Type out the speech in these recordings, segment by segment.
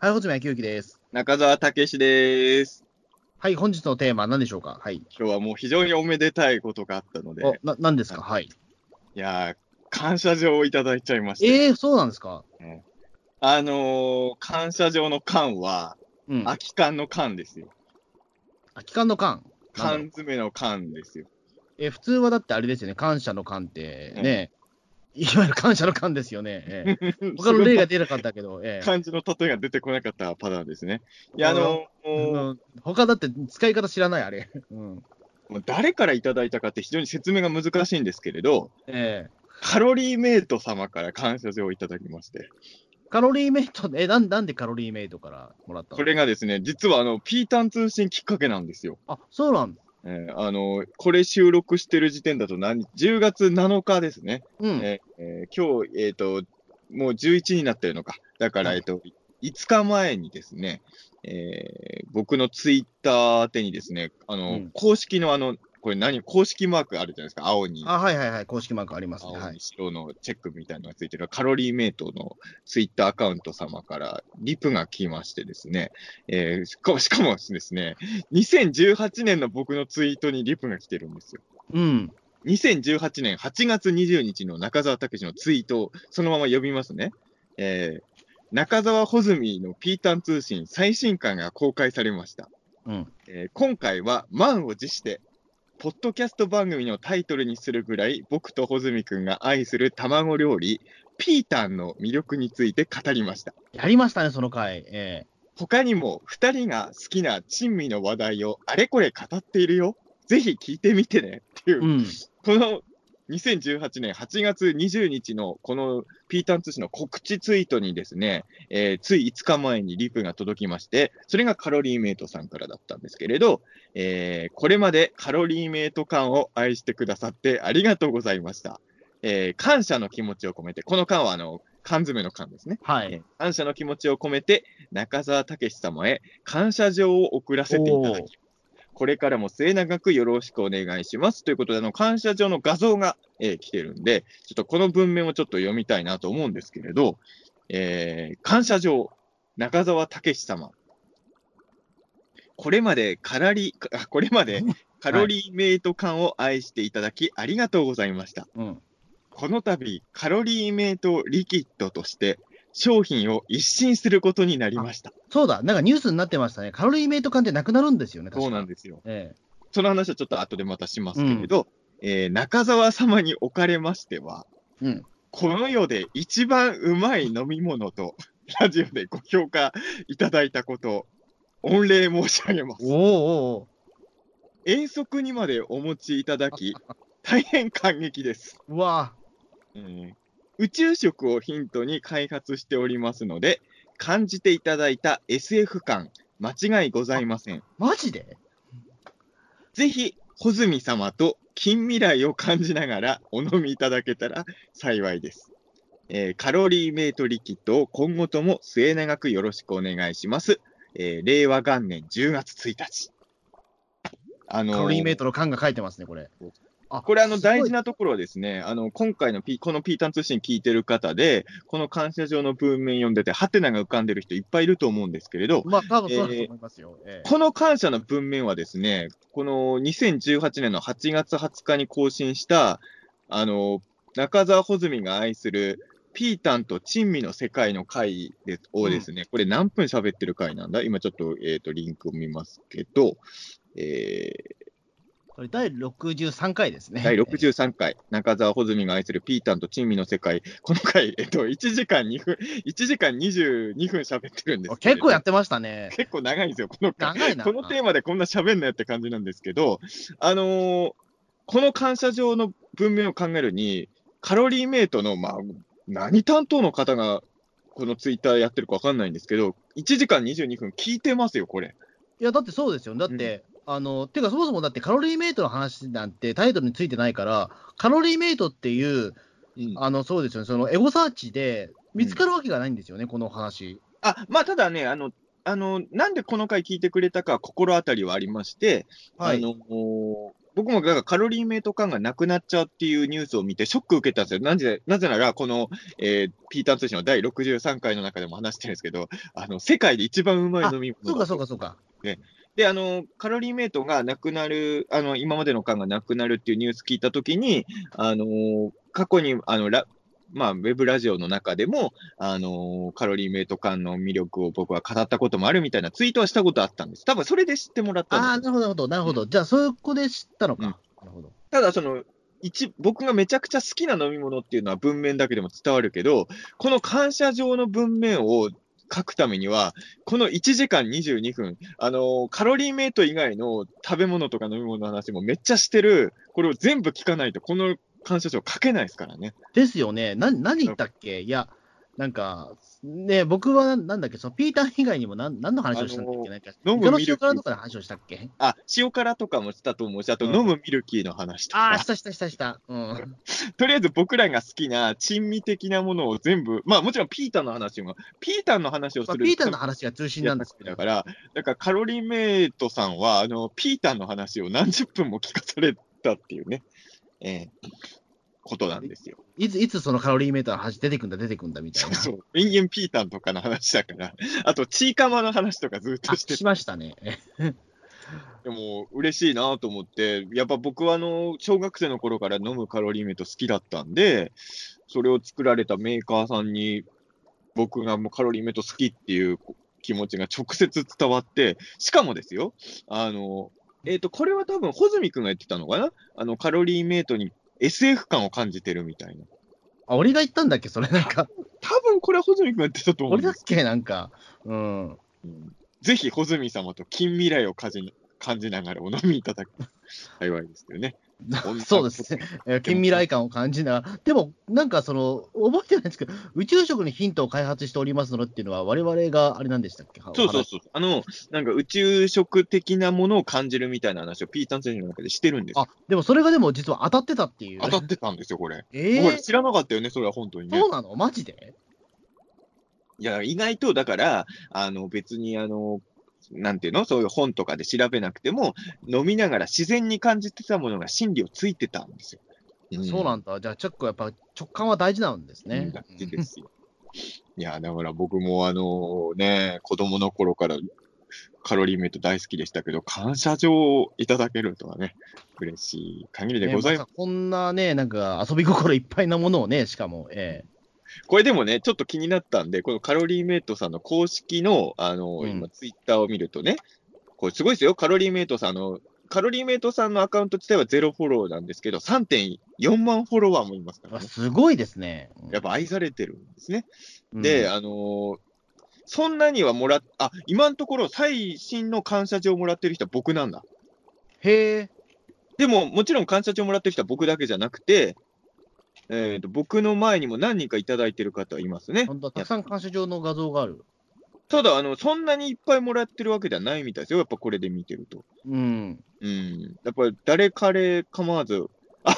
はい、穂積昭之です。中澤武史です。はい、本日のテーマは何でしょうか？はい。今日はもう非常におめでたいことがあったので、お、な、何ですか？はい。いやー、感謝状をいただいちゃいまして、ええー、そうなんですか？あのー、感謝状の缶は、うん。空き缶の缶ですよ。空き缶の缶？なんだろ缶う詰の缶ですよ。え、普通はだってあれですよね、感謝の缶ってね、いわゆる感謝の缶ですよね。ええ 他の例が出なかったけど、ええ漢字の例えが出てこなかったパターンですね。いや、あのー他だって使い方知らない、あれ。うん。誰からいただいたかって非常に説明が難しいんですけれど、ええカロリーメイト様から感謝状をいただきまして、カロリーメイト、え、なんなんでカロリーメイトからもらったの？これがですね、実はあの、ピータン通信きっかけなんですよ。あ、そうなんだ。えーあの、これ収録してる時点だと何、10月7日ですね。うん。えーえー今日、えっ、と、もう11になってるのか。だから、はいえっ、と、5日前にですね、えー僕のツイッター宛てにですね、あの、うん公式のあの、これ何、公式マークあるじゃないですか？青に、あ、はいはいはい、公式マークありますね。青にはい。白のチェックみたいなのがついてるカロリーメイトのツイッターアカウント様からリプが来ましてですね、えーしかも、しかもですね、2018年の僕のツイートにリプが来てるんですよ。うん。2018年8月20日の中澤武史のツイートをそのまま読みますね。えー中澤穂積のピータン通信最新刊が公開されました。うん。えー今回は満を持して、ポッドキャスト番組のタイトルにするぐらい僕と穂積くんが愛する卵料理、ピータンの魅力について語りました。やりましたね、その回。え他にも2人が好きな珍味の話題をあれこれ語っているよ。ぜひ聞いてみてねっていうえうん。この2018年8月20日のこのピータン通信の告知ツイートにですね、えーつい5日前にリプが届きまして、それがカロリーメイトさんからだったんですけれど、えーこれまでカロリーメイト缶を愛してくださってありがとうございました。えー感謝の気持ちを込めて、この缶はあの缶詰の缶ですね。えーはい。感謝の気持ちを込めて、中澤武史様へ感謝状を送らせていただきます。これからも末永くよろしくお願いします。ということで、あの、感謝状の画像が、えー来てるんで、ちょっとこの文面をちょっと読みたいなと思うんですけれど、えー感謝状、中澤武史様。これまでカラリー、あこれまでカロリーメイト缶を愛していただきありがとうございました。うん。この度、カロリーメイトリキッドとして商品を一新することになりました。そうだ、なんかニュースになってましたね。カロリーメイト缶ってなくなるんですよね、そうなんですよ。えその話はちょっと後でまたしますけれど、えー中澤様におかれましては、えうん。この世で一番うまい飲み物と、ラジオでご評価いただいたこと、御礼申し上げますお。おお遠足にまでお持ちいただき、大変感激です。うわえー宇宙食をヒントに開発しておりますので、感じていただいた SF 感、間違いございません。マジで？ぜひ、穂積様と近未来を感じながらお飲みいただけたら幸いです。えーカロリーメイトリキッドを今後とも末永くよろしくお願いします。えー令和元年10月1日。あのーカロリーメイトの缶が書いてますね、これ。あこれ、あの、大事なところはですね、あの、今回のピ、このピータン通信聞いてる方で、この感謝状の文面読んでて、ハテナが浮かんでる人いっぱいいると思うんですけれど、まあ、多分そうだと思いますよ。ええ。この感謝の文面はですね、この2018年の8月20日に更新した、あの、中澤穂積が愛する、ピータンと珍味の世界の回でをですね、これ何分喋ってる回なんだ？今ちょっと、えっ、と、リンクを見ますけど、えーこれ第63回ですね。第63回、中澤穂積が愛するピータンと珍味の世界。この回、えっと、1時間2分、1時間22分喋ってるんですけれど結構やってましたね。結構長いんですよ、この回。長いな。このテーマでこんな喋んなよって感じなんですけど、あのーこの感謝状の文面を考えるに、カロリーメイトの、まあ、何担当の方が、このツイッターやってるかわかんないんですけど、1時間22分聞いてますよ、これ。いや、だってそうですよ。だって、あの、てかそもそもだってカロリーメイトの話なんてタイトルについてないから、カロリーメイトっていう、うんあの、そうですよね、そのエゴサーチで見つかるわけがないんですよね、この話。あ、まあ、ただね、あの、あの、なんでこの回聞いてくれたか心当たりはありまして、はい。あのー僕もだからカロリーメイト感がなくなっちゃうっていうニュースを見て、ショック受けたんですよ。なぜなぜなら、この、えー、ピーター通信の第63回の中でも話してるんですけど、あの世界で一番うまい飲み物そうかそうかそうか。で、あの、カロリーメイトがなくなる、あの、今までの缶がなくなるっていうニュース聞いたときに、あの、過去に、あの、ラまあ、ウェブラジオの中でも、あのカロリーメイト缶の魅力を僕は語ったこともあるみたいなツイートはしたことあったんです。多分それで知ってもらったんですああ、なるほど、なるほど、なるほど。じゃあ、そこで知ったのか。うんなるほど。ただ、その、一、僕がめちゃくちゃ好きな飲み物っていうのは文面だけでも伝わるけど、この感謝状の文面を書くためには、この1時間22分、あのーカロリーメイト以外の食べ物とか飲み物の話もめっちゃしてる、これを全部聞かないと、この感謝状書けないですからね。ですよね。な、何言ったっけ？いや、なんか、ね、僕はなんだっけ、そのピーター以外にも何何の話をしたんだっけ、なんか、飲むミルキー塩辛とかの話をしたっけ？あ、塩辛とかもしたと思うし、あとうん飲むミルキーの話とか、ああ、したしたしたした。うん。とりあえず僕らが好きな珍味的なものを全部、まあもちろんピーターの話も、ピーターの話をまあ、する。ピーターの話が中心なんですけどだ、から、だからカロリーメイトさんは、あの、ピーターの話を何十分も聞かされたっていうね、ええことなんですよ。いつ、いつそのカロリーメーターの話出てくんだ、出てくんだみたいな。そう。人間ピーターとかの話だから、あと、チーカマの話とかずっとあしてしましたね。でも、嬉しいなと思って、やっぱ僕はあの、小学生の頃から飲むカロリーメイト好きだったんで、それを作られたメーカーさんに、僕がもうカロリーメイト好きっていう気持ちが直接伝わって、しかもですよ、あの、えっ、と、これは多分、穂積君が言ってたのかな？あの、カロリーメイトに SF 感を感じてるみたいな。あ、俺が言ったんだっけ、それなんか。多分これは穂積君が言ってたと思う。俺だっけ、なんか。うん。うんぜひ、穂積様と近未来を感じ感じながらお飲みいただく 幸いですよね。そうですね。えー近未来感を感じながら。でも、なんかその、覚えてないんですけど、宇宙食にヒントを開発しておりますのっていうのは、我々があれなんでしたっけ？そうそうそう。あの、なんか宇宙食的なものを感じるみたいな話をピーターン選手の中でしてるんですよ。あ、でもそれがでも実は当たってたっていう。当たってたんですよ、これ。えー、これ知らなかったよね、それは本当にねそう。なの？マジで？いや、意外と、だから、あの、別に、あの、なんていうの？そういう本とかで調べなくても、飲みながら自然に感じてたものが真理をついてたんですよ。そうなんだ。じゃあ、ちょっとやっぱ直感は大事なんですね。大事ですよ。いや、だから僕もあのね、子供の頃からカロリーメイト大好きでしたけど、感謝状をいただけるとはね、嬉しい限りでねございます。まさかこんなね、なんか遊び心いっぱいなものをね、しかも、えこれでもね、ちょっと気になったんで、このカロリーメイトさんの公式の、あの、うん今、ツイッターを見るとね、これすごいですよ、カロリーメイトさんあの、カロリーメイトさんのアカウント自体はゼロフォローなんですけど、3.4万フォロワーもいますかえらね。すごいですね。やっぱ愛されてるんですね。うんで、あのーそんなにはもらっ、あ、今のところ最新の感謝状をもらってる人は僕なんだ。へえ、でも、もちろん感謝状もらってる人は僕だけじゃなくて、えーと、僕の前にも何人かいただいてる方いますね。本当だたくさん感謝状の画像がある。ただ、あの、そんなにいっぱいもらってるわけではないみたいですよ。やっぱこれで見てると。うん。うん。やっぱり誰彼構わず、あ、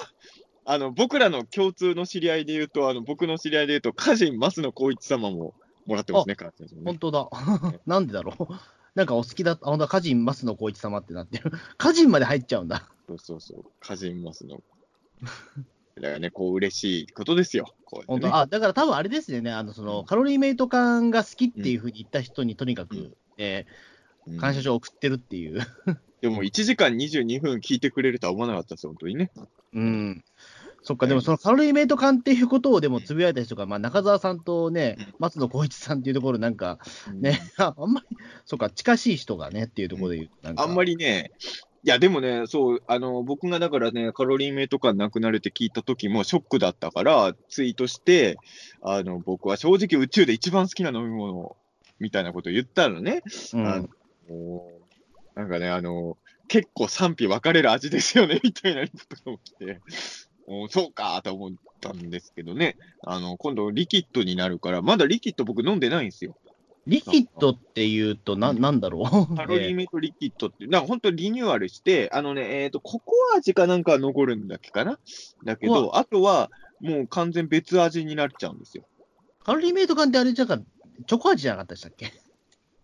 あの、僕らの共通の知り合いで言うと、あの、僕の知り合いで言うと、歌人増野光一様ももらってますね、ね本当だ。なんでだろう。なんかお好きだ、あ、本当だ、歌人増野光一様ってなってる。歌人まで入っちゃうんだ。そうそうそう、歌人増野。だからね、こう、嬉しいことですよ。こね本当あ、だから多分あれですよね。あの、その、カロリーメイト感が好きっていうふうに言った人にとにかく、うんえうんー感謝状を送ってるっていう。でも、1時間22分聞いてくれるとは思わなかったです、本当にね。うん。そっか、でもそのカロリーメイト感っていうことをでもつぶやいた人が、まあ中澤さんとね、松野光一さんっていうところなんか、ね、あ あんまり、そっか、近しい人がねっていうところで言うとなんか、あんまりね、いや、でもね、そう、あの、僕がだからね、カロリーメイト感なくなるって聞いた時もショックだったから、ツイートして、あの、僕は正直宇宙で一番好きな飲み物、みたいなことを言ったのね。うんあのなんかね、あの、結構賛否分かれる味ですよね、みたいなことが起きて、おそうかと思ったんですけどね、あの、今度リキッドになるから、まだリキッド僕飲んでないんですよ。リキッドっていうと、な、なんだろう？カロリーメイトリキッドって、なんか本当リニューアルして、あのね、えっ、と、ココア味かなんかは残るんだっけかな？だけコど、あとはもう完全別味になっちゃうんですよ。カロリーメイト感ってあれじゃか、チョコ味じゃなかったでしたっけ？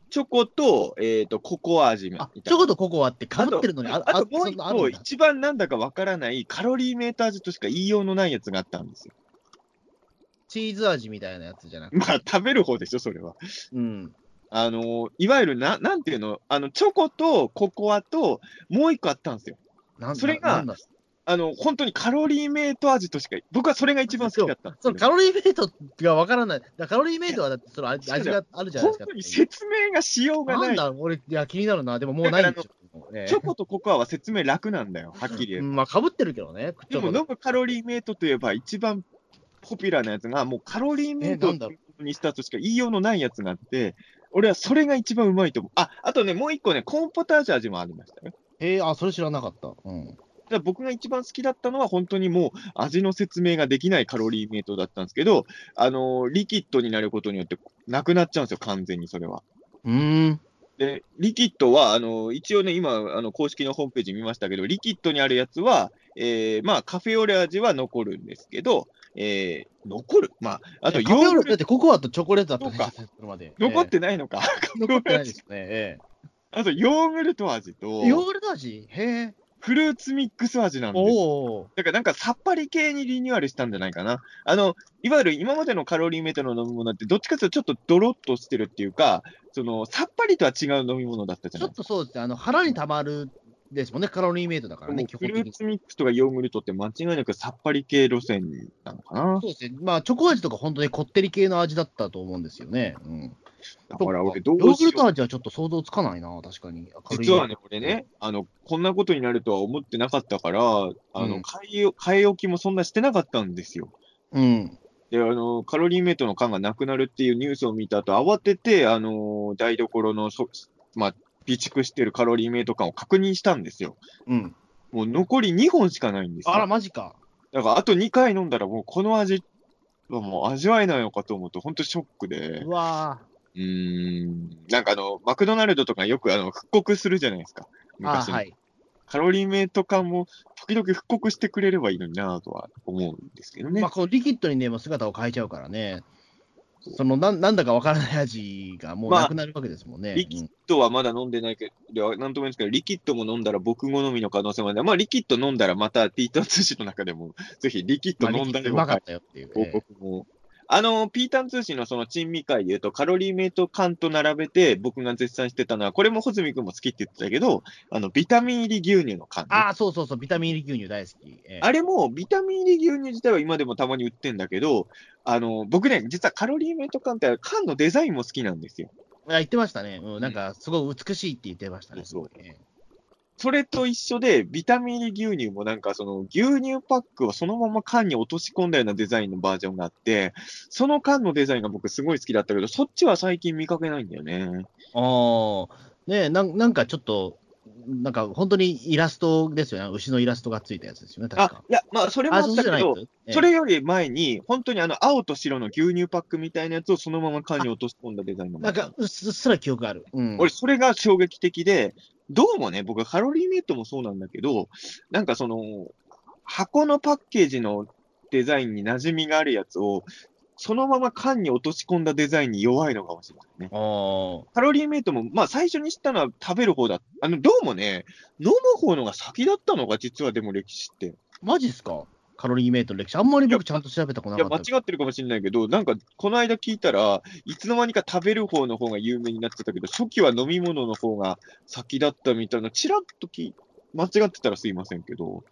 チョコと、えっ、と、ココア味みたチョコとココアってかぶってるのに、あとあともう一個、一番なんだかわからないカロリーメーター味としか言いようのないやつがあったんですよ。チーズ味みたいなやつじゃなくて。まあ、食べる方でしょ、それは。うん。あの、いわゆるな、なんていうの、あの、チョコとココアと、もう一個あったんですよ。なんそれがあの、本当にカロリーメイト味としか、僕はそれが一番好きだったそのカロリーメイトがわからない。カロリーメイトはだってその味味があるじゃないですか。本当に説明がしようがな。ないんだ、俺、いや、気になるな。でももうないんでしょ。ええチョコとココアは説明楽なんだよ、はっきり言う。うんまあ、かぶってるけどね。でも、飲むカロリーメイトといえば、一番ポピュラーなやつが、もうカロリーメイトにしたとしか言いようのないやつがあって、俺はそれが一番うまいと思う。あ、あとね、もう一個ね、コーンポタージュ味もありましたよ。へえ、あ、それ知らなかった。うん。だ僕が一番好きだったのは、本当にもう味の説明ができないカロリーメイトだったんですけど、あのーリキッドになることによって、なくなっちゃうんですよ、完全にそれは。うーん。で、リキッドは、あのー一応ね、今、あの公式のホームページ見ましたけど、リキッドにあるやつは、えーまあ、カフェオレ味は残るんですけど、えー残るまあ、あと、ヨーグルト、ってココアとチョコレートだったかね。残っえてないのか。え残ってないですね。えあと、ヨーグルト味とえ、ヨーグルト味？へえ。フルーツミックス味なんです。おお。だからなんかさっぱり系にリニューアルしたんじゃないかな。あの、いわゆる今までのカロリーメイトの飲み物って、どっちかというとちょっとドロッとしてるっていうか、その、さっぱりとは違う飲み物だったじゃちょっないとそうですね。あの、腹にたまるですもんね。カロリーメイトだからね、基フルー本的に。ツミックスとかヨーグルトって間違いなくさっぱり系路線なのかな。そうですね。まあ、チョコ味とか本当にこってり系の味だったと思うんですよね。うん。だから俺どヨーグル。ト味はちょっと想像つかないな、確かに。実はね、俺ね、あの、こんなことになるとは思ってなかったから、あうの、ん買い、買い置きもそんなしてなかったんですよ。うん。で、あの、カロリーメイトの缶がなくなるっていうニュースを見た後、慌てて、あの、台所のそ、まあ、備蓄してるカロリーメイト缶を確認したんですよ。うん。もう残り2本しかないんですよ。あら、マジか。だから、あと2回飲んだら、もうこの味はもう味わえないのかと思うと、本当ショックでう。わうーん。なんかあの、マクドナルドとかよくあの、復刻するじゃないですか。ーあ昔はい。カロリーメイト缶も、時々復刻してくれればいいのになとは思うんですけどね。まあ、このリキッドにね、もう姿を変えちゃうからね。そのなんなんだかわからない味がもうまあなくなるわけですもんね。リキッうんドはまだ飲んでないけど、なんとも言うんですけど、リキッドも飲んだら僕好みの可能性もある。まあ、リキッド飲んだらまたピーター通信の中でも、ぜひリキッドまあ飲んだらまかったよっていう。報告も。あの、ピータン通信のその珍味会で言うと、カロリーメイト缶と並べて僕が絶賛してたのは、これも穂積君も好きって言ってたけど、あの、ビタミン入り牛乳の缶、ね。ああ、そうそうそう、ビタミン入り牛乳大好き。ええあれも、ビタミン入り牛乳自体は今でもたまに売ってんだけど、あの、僕ね、実はカロリーメイト缶って缶のデザインも好きなんですよ。あ言ってましたね。うん、なんか、すごい美しいって言ってましたね。そうそうすごいねそれと一緒で、ビタミン入り牛乳もなんかその牛乳パックをそのまま缶に落とし込んだようなデザインのバージョンがあって、その缶のデザインが僕すごい好きだったけど、そっちは最近見かけないんだよね。ああ、ねえなん、なんかちょっと、なんか本当にイラストですよね。牛のイラストがついたやつですよね、確あか。、いや、まあそれもああ、ったけど、そええそれより前に、本当にあの青と白の牛乳パックみたいなやつをそのまま缶に落とし込んだデザインのなんかうっすうっすら記憶ある。うん。俺、それが衝撃的で、どうもね、僕、カロリーメイトもそうなんだけど、なんかその、箱のパッケージのデザインに馴染みがあるやつを、そのまま缶に落とし込んだデザインに弱いのかもしれないね。カロリーメイトも、まあ最初に知ったのは食べる方だ。あの、どうもね、飲む方のが先だったのが実はでも歴史って。マジっすか？カロリーメイトの歴史。あんまり僕ちゃんと調べたこといや、間なかった。違ってるかもしれないけど、なんか、この間聞いたら、いつの間にか食べる方の方が有名になってたけど、初期は飲み物の方が先だったみたいな、ちらっとき間違ってたらすいませんけど。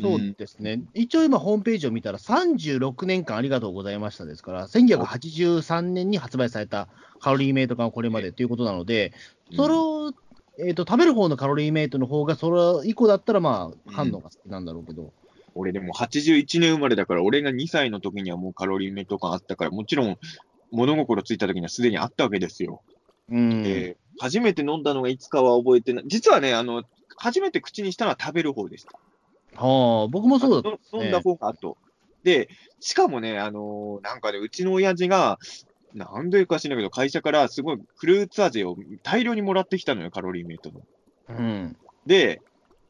そうですね。一応今ホームページを見たら36年間ありがとうございましたですから、1983年に発売されたカロリーメイトがこれまでということなので、それを、えっ、と、食べる方のカロリーメイトの方が、それ以降だったらまあ、反応が好きなんだろうけど。俺でも81年生まれだから、俺が2歳の時にはもうカロリーメイト感あったから、もちろん物心ついた時にはすでにあったわけですよ。うん。で初めて飲んだのがいつかは覚えてない。実はね、あの、初めて口にしたのは食べる方でした。はあ、僕もそうだった、の飲んだ方が後。で、しかもね、あのーなんかね、うちの親父が、なんでか知らないけど、会社からすごいフルーツ味を大量にもらってきたのよ、カロリーメイトの。うん。で、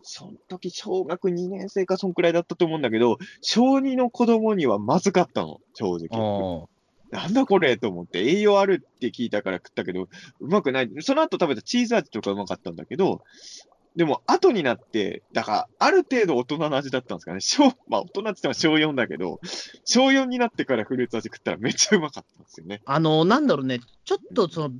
その時小学2年生かそんくらいだったと思うんだけど、小2の子供にはまずかったの、正直。なんだこれと思って、栄養あるって聞いたから食ったけど、うまくない。その後食べたチーズ味とかうまかったんだけど、でも後になって、だから、ある程度大人の味だったんですかね。小、まあ大人って言っても小4だけど、小4になってからフルーツ味食ったらめっちゃうまかったんですよね。あの、なんだろうね、ちょっとその、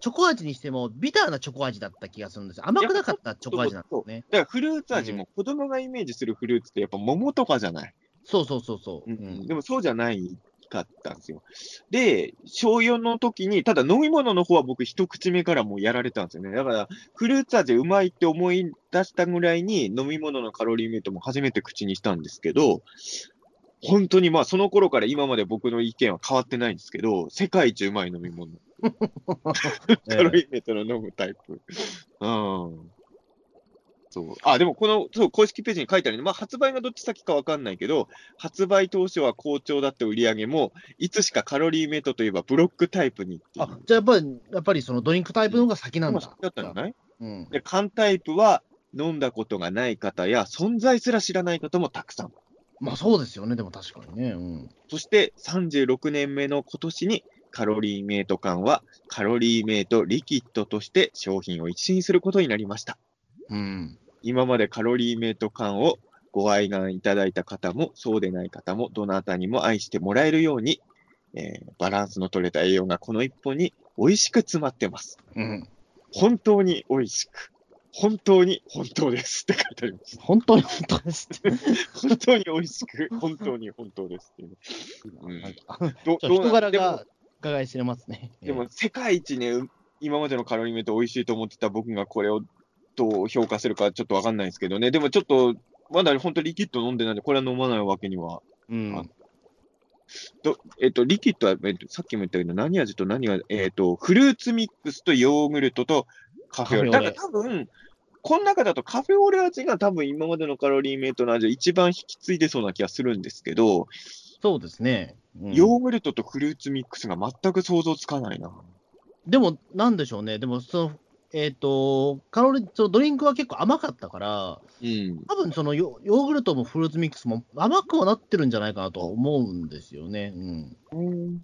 チョコ味にしても、ビターなチョコ味だった気がするんですよ。甘くなかったチョコ味なんですよね。だからフルーツ味も子供がイメージするフルーツってやっぱ桃とかじゃない。そうそうそうそう。ううんんでもそうじゃないかったんですよ。で、小4の時に、ただ飲み物の方は僕一口目からもうやられたんですよね。だから、フルーツ味うまいって思い出したぐらいに飲み物のカロリーメイトも初めて口にしたんですけど、本当にまあその頃から今まで僕の意見は変わってないんですけど、世界一うまい飲み物。カロリーメイトの飲むタイプ。うん。そう。あ、でもこの、そう、公式ページに書いてあるね。まあ、発売がどっち先かわかんないけど、発売当初は好調だった売り上げも、いつしかカロリーメイトといえばブロックタイプに。あ、じゃあやっぱり、やっぱりそのドリンクタイプの方が先なんだ。だったんじゃない？うん。で、缶タイプは、飲んだことがない方や、存在すら知らない方もたくさん。まあそうですよね、でも確かにね。うん。そして、36年目の今年に、カロリーメイト缶は、カロリーメイトリキッドとして商品を一新することになりました。うん。今までカロリーメイト缶をご愛願いただいた方も、そうでない方も、どなたにも愛してもらえるように、えーバランスの取れた栄養がこの一本に美味しく詰まってます。うん。本当に美味しく、本当に本当ですって書いてあります。本当に本当ですって。本当に美味しく、本当に本当ですっていうね。うん人柄が伺い知れますね。でも、世界一ね、う今までのカロリーメイト美味しいと思ってた僕がこれをどう評価するかちょっとわかんないですけどね。でもちょっと、まだ本当リキッド飲んでないんで、これは飲まないわけには。えーうん。どえっと、リキッドは、えっと、さっきも言ったけど、何味と何が、えっと、フルーツミックスとヨーグルトとカフェオレ。カフェオレだから多分、この中だとカフェオレ味が多分今までのカロリーメイトの味を一番引き継いでそうな気がするんですけど、そうですね。うんヨーグルトとフルーツミックスが全く想像つかないな。でも、なんでしょうね。でも、その、えっ、と、カロリー、そのドリンクは結構甘かったから、うん。多分そのヨヨーグルトもフルーツミックスも甘くはなってるんじゃないかなとは思うんですよね。うん。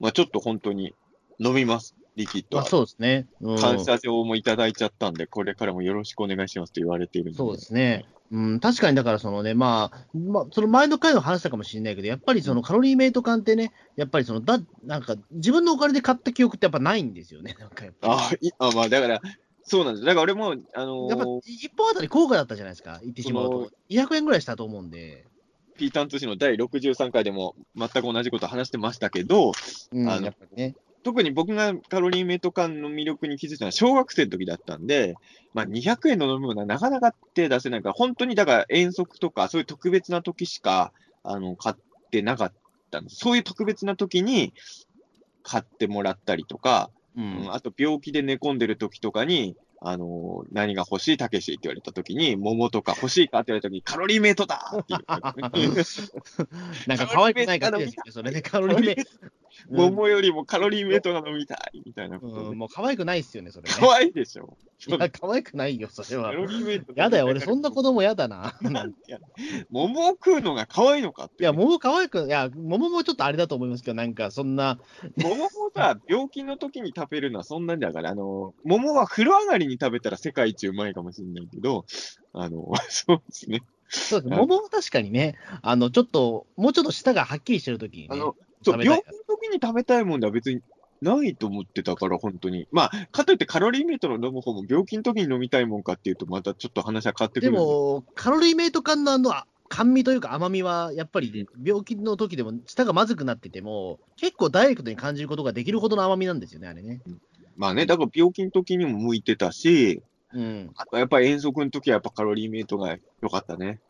まあちょっと本当に飲みます、リキッドは。まあそうですね。うん、感謝状もいただいちゃったんで、これからもよろしくお願いしますと言われている。そうですね。うん、確かにだからそのね、まあ、まあ、その前の回の話したかもしれないけど、やっぱりそのカロリーメイト缶ってね、やっぱりそのだ、なんか自分のお金で買った記憶ってやっぱないんですよね。なんかやっぱあいあ、まあだから、そうなんです。だから俺も、あのーやっぱ1本あたり高価だったじゃないですか、言ってしまうそと。200円ぐらいしたと思うんで。ピータン通信の第63回でも全く同じこと話してましたけど、うん、あのやっぱりね。特に僕がカロリーメイト缶の魅力に気づいたのは小学生の時だったんで、まあ、200円の飲み物はなかなか手出せないから、本当にだから遠足とか、そういう特別な時しかあの買ってなかったんです。そういう特別な時に買ってもらったりとか、ううんん。あと病気で寝込んでる時とかに、あのー何が欲しいたけしって言われた時に、桃とか欲しいかって言われた時に、カロリーメイトだって。なんか可愛くない感じですよね、それね、カロリーメイト。うん桃よりもカロリーメイトが飲みたいみたいなことでうん、もう可愛くないっすよね、それね。可愛いでしょ。いや、可愛くないよ、それはカ。ロリーメイトやだよ、俺、そんな子供やだな。なん桃を食うのが可愛いのかって。いや、桃可愛く、いや、桃もちょっとあれだと思いますけど、なんか、そんな、桃もさ、病気の時に食べるのはそんなんだから、あの、桃は風呂上がりに食べたら世界一うまいかもしれないけど、あの、そうですね。そうですはい桃は確かにね、あの、ちょっと、もうちょっと舌がはっきりしてるときにね、あの、病気の時に食べたいもんでは別にないと思ってたから、本当に。まあ、かといってカロリーメイトの飲む方も病気の時に飲みたいもんかっていうと、またちょっと話は変わってくでるんで。も、カロリーメイト缶のあの、あ甘味というか甘みは、やっぱり病気の時でも舌がまずくなってても、結構ダイレクトに感じることができるほどの甘みなんですよね、あれね。まあね、だから病気の時にも向いてたし、うん。あとやっぱり遠足の時はやっぱカロリーメイトが良かったね。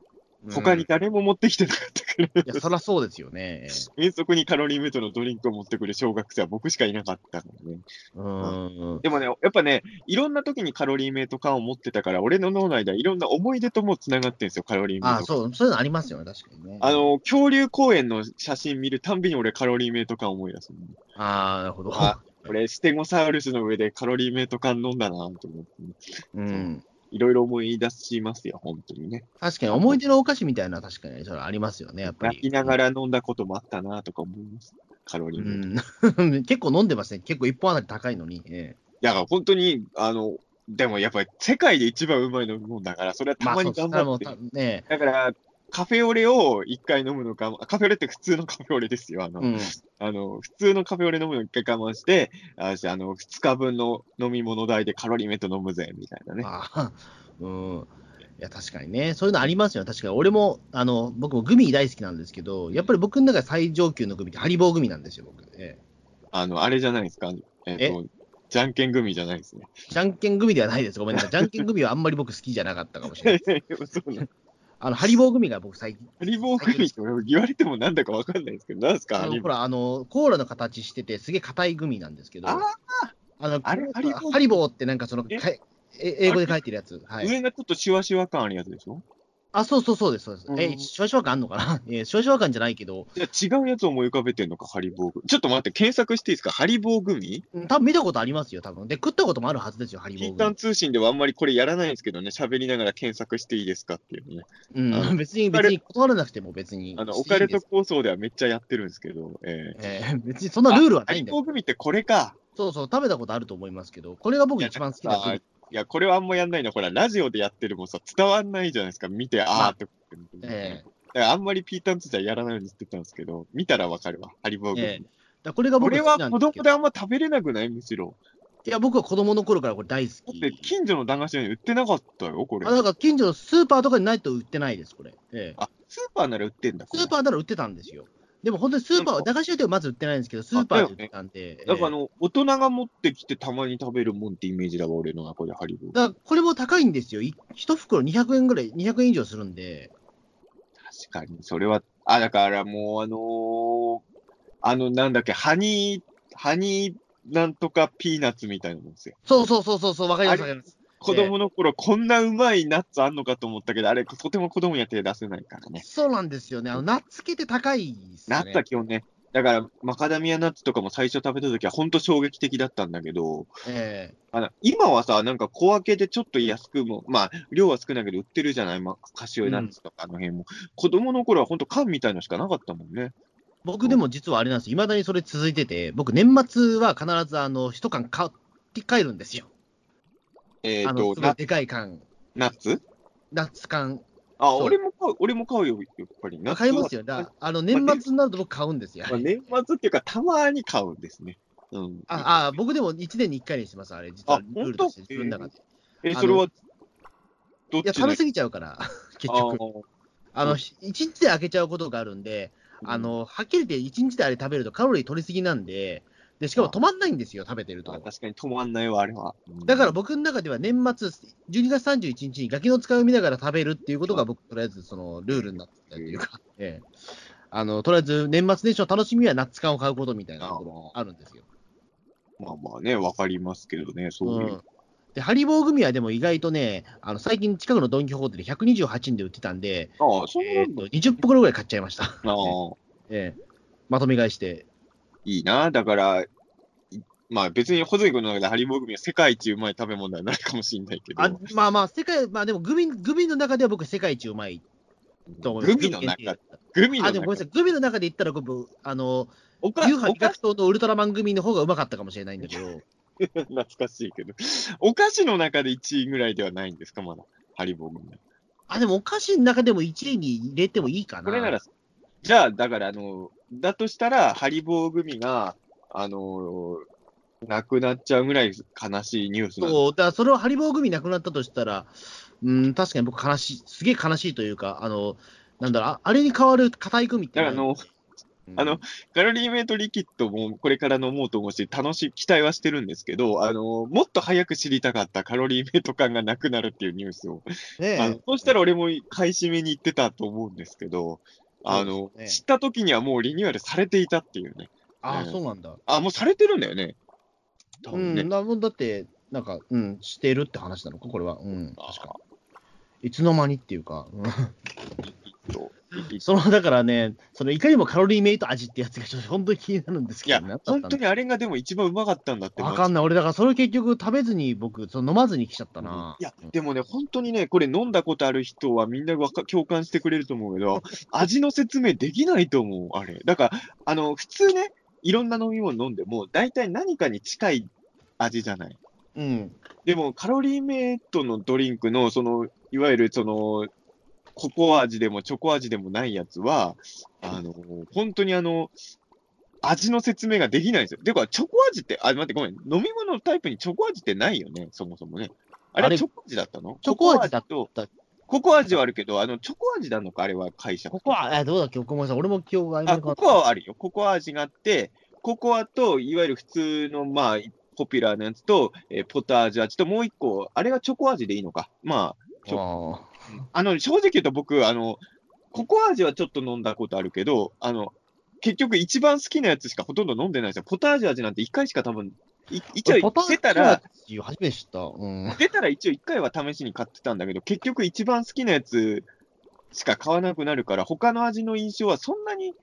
他に誰も持ってきてなかったから、いや、そらそうですよね。遠足にカロリーメイトのドリンクを持ってくる小学生は僕しかいなかったからね。うん。でもね、やっぱね、いろんな時にカロリーメイト缶を持ってたから、俺の脳内ではいろんな思い出とも繋がってるんですよ、カロリーメイあト缶。そう、そういうのありますよね、確かにね。あ、の、恐竜公園の写真見るたんびに俺カロリーメイト缶思い出すの。ああ、なるほど。あ俺、ステゴサウルスの上でカロリーメイト缶飲んだなと思って、うん。いろいろ思い出しますよ、本当にね。確かに、思い出のお菓子みたいな、確かに、それありますよね、やっぱり。泣きながら飲んだこともあったなとか思います。カロリー。うん、結構飲んでますね。結構一本あたり高いのに。ええだから本当に、あの、でもやっぱり世界で一番うまい飲み物だから、それはたまに頑張って。まあねだから、カフェオレを一回飲むのか、カフェオレって普通のカフェオレですよ。あの、うん、あの普通のカフェオレ飲むの一回我慢して、あああの、二日分の飲み物代でカロリーメイト飲むぜ、みたいなね。ああ、うん。いや、確かにね。そういうのありますよ。確かに。俺も、あの、僕もグミ大好きなんですけど、やっぱり僕の中で最上級のグミってハリボーグミなんですよ、僕。ええあの、あれじゃないですか？えっ、と、じゃんけん組じゃないですね。じゃんけんグミではないです。ごめんなさい。じゃんけんグミはあんまり僕好きじゃなかったかもしれない。そうなのあの、ハリボーグミが僕最近。ハリボー組って言われてもなんだかわかんないですけど、なんですかあのほら、あの、コーラの形してて、すげえ硬いグミなんですけど、ああの、あれハリボーってなんかその、え？英語で書いてるやつ。はい。上がちょっとシワシワ感あるやつでしょ？あ、そうそうそうです、そうです。うんえ、シュワシュワ感あんのかな？え、シュワシュワ感じゃないけど、じゃあ違うやつを思い浮かべてんのか、ハリボーグ。ちょっと待って、検索していいですか？ハリボーグミ？うん多分見たことありますよ、多分。で、食ったこともあるはずですよ、ハリボーグミピータン。通信ではあんまりこれやらないんですけどね、喋りながら検索していいですかっていうね。あうん、別に、別に断らなくても別に。あの、オカルト構想ではめっちゃやってるんですけど、えーえー 別にそんなルールはハリないんだよ。ボーグミってこれか。そうそう、食べたことあると思いますけど、これが僕一番好きな。いや、これはあんまやんないな。ほら、ラジオでやってるもんさ、伝わんないじゃないですか。見て、あーって。ええだからあんまりピータン通信はやらないようにしてたんですけど、見たらわかるわ。ハリボーグミ。ええだこれがこれ僕好きなは子供んであんま食べれなくない？むしろ。いや、僕は子供の頃からこれ大好き。だって近所の駄菓子屋に売ってなかったよ、これ。あ、だから近所のスーパーとかにないと売ってないです、これ。ええあ、スーパーなら売ってんだ。スーパーなら売ってたんですよ。でも本当にスーパー駄菓子屋ではまず売ってないんですけど、スーパーで売ってたんで。えだからあの、大人が持ってきてたまに食べるもんってイメージだわ、俺の中でハリボーえだこれも高いんですよ。い一袋200円ぐらい、200円以上するんで。確かに、それは、あ、だからもう、あのーあの、なんだっけ、ハニー、ハニーなんとかピーナッツみたいなもんですよ。そうそうそうそうそう、わかりますわかります。子供の頃、こんなうまいナッツあんのかと思ったけど、あれ、とても子供には手出せないからね。そうなんですよね。あの、ナッツ系って高いですよね。ナッツは基本ね、だから、マカダミアナッツとかも最初食べた時は本当衝撃的だったんだけど、えあの今はさ、なんか小分けでちょっと安くも、まあ、量は少ないけど売ってるじゃない、まあ、カシオナッツとかあの辺も。子供の頃は本当缶みたいのしかなかったもんね。僕でも実はあれなんですよ。未だにそれ続いてて、僕年末は必ずあの、一缶買って帰るんですよ。えっ、あの、とナ、すごいでかい缶。ナッツ？ナッツ缶。あ、俺も買う、俺も買うよ、やっぱり。買いますよ。だあの、年末になると僕買うんですよ。まあ、年末っていうか、たまに買うんですね。うん。ああ、僕でも1年に1回にしてます、あれ。実はあルールとして自分の中で。え、あのそれは、どっいや、食べ過ぎちゃうから、結局。あの、うん1日で開けちゃうことがあるんで、あ、の、はっきり言って1日であれ食べるとカロリー取りすぎなんで、で、しかも止まんないんですよ、食べてると。あ確かに止まんないわ、あれは。うんだから僕の中では年末、12月31日にガキの使いを見ながら食べるっていうことが僕、とりあえずそのルールになってたというか、ええ。あの、とりあえず年末年始の楽しみはナッツ缶を買うことみたいなところがあるんですよ。まあまあね、わかりますけどね、そういう。うん。で、ハリボーグミはでも意外とね、あの、最近近くのドン・キホーテで128円で売ってたんで、ああ、そうなんだ。20袋ぐらい買っちゃいました。ああ、ええ。まとめ買いして。いいな。だから、いまあ別にホズミ君の中でハリボーグミは世界一うまい食べ物ではないかもしれないけど、あまあまあ、世界、まあでもグミ、グミの中では僕世界一うまいと思います。グミの中グミのあ、でもごめんな中さい、グミの中で言ったら僕、あの、おかユーハおか味覚糖のウルトラマングミの方がうまかったかもしれないんだけど、懐かしいけど、お菓子の中で1位ぐらいではないんですか、まだ。ハリボーグミは。あ、でもお菓子の中でも1位に入れてもいいかな。これなら、じゃあ、だから、あの、だとしたら、ハリボーグミが、あの、なくなっちゃうぐらい悲しいニュースなんそう、だからそれをハリボーグミなくなったとしたら、うん、確かに僕悲しい、すげえ悲しいというか、あの、なんだろう、ああれに代わる硬いグミってだからあのうん。あの、カロリーメイトリキッドもこれから飲もうと思うし、楽しい、期待はしてるんですけど、あの、もっと早く知りたかったカロリーメイト感がなくなるっていうニュースを。ねあのそうしたら俺も買い占めに行ってたと思うんですけど、あの、ね知った時にはもうリニューアルされていたっていうね。ああ、うんそうなんだ。あ、もうされてるんだよね。多う分ね。ん、だもうだって、なんか、うん、してるって話なのか、これは。うん、あ確か。いつの間にっていうか、うんその、だからね、そのいかにもカロリーメイト味ってやつがちょっと本当に気になるんですいやけど、なんだったんだ本当にあれがでも一番うまかったんだって。わかんない。俺、だからそれ結局食べずに僕、その飲まずに来ちゃったな。いや、でもね、本当にね、これ飲んだことある人はみんなわか共感してくれると思うけど、味の説明できないと思う、あれ。だから、あの、普通ね、いろんな飲み物飲んでも、大体何かに近い味じゃない。うん。でも、カロリーメイトのドリンクの、その、いわゆるその、ココア味でもチョコ味でもないやつは、あの、本当にあの、味の説明ができないんですよ。てか、チョコ味って、あ、待って、ごめん。飲み物のタイプにチョコ味ってないよね、そもそもね。あれあれチョコ味だったの？チョコ味だと、ココア味はあるけど、あの、チョコ味なのか、あれは会社。ここは、え、どうだっけ、ごめんなさい。俺も記憶があ、ココアはあるよ。ココア味があって、ココアと、いわゆる普通の、まあ、ポピュラーなやつと、えーポタージュ味と、もう一個、あれがチョコ味でいいのか。まあ、ちょああの、正直言うと僕、あの、ココア味はちょっと飲んだことあるけど、あの、結局一番好きなやつしかほとんど飲んでないんですよ。ポタージュ味なんて一回しか多分、い一応出たら、、初めて知った。うん。出たら一応一回は試しに買ってたんだけど、結局一番好きなやつしか買わなくなるから、他の味の印象はそんなに、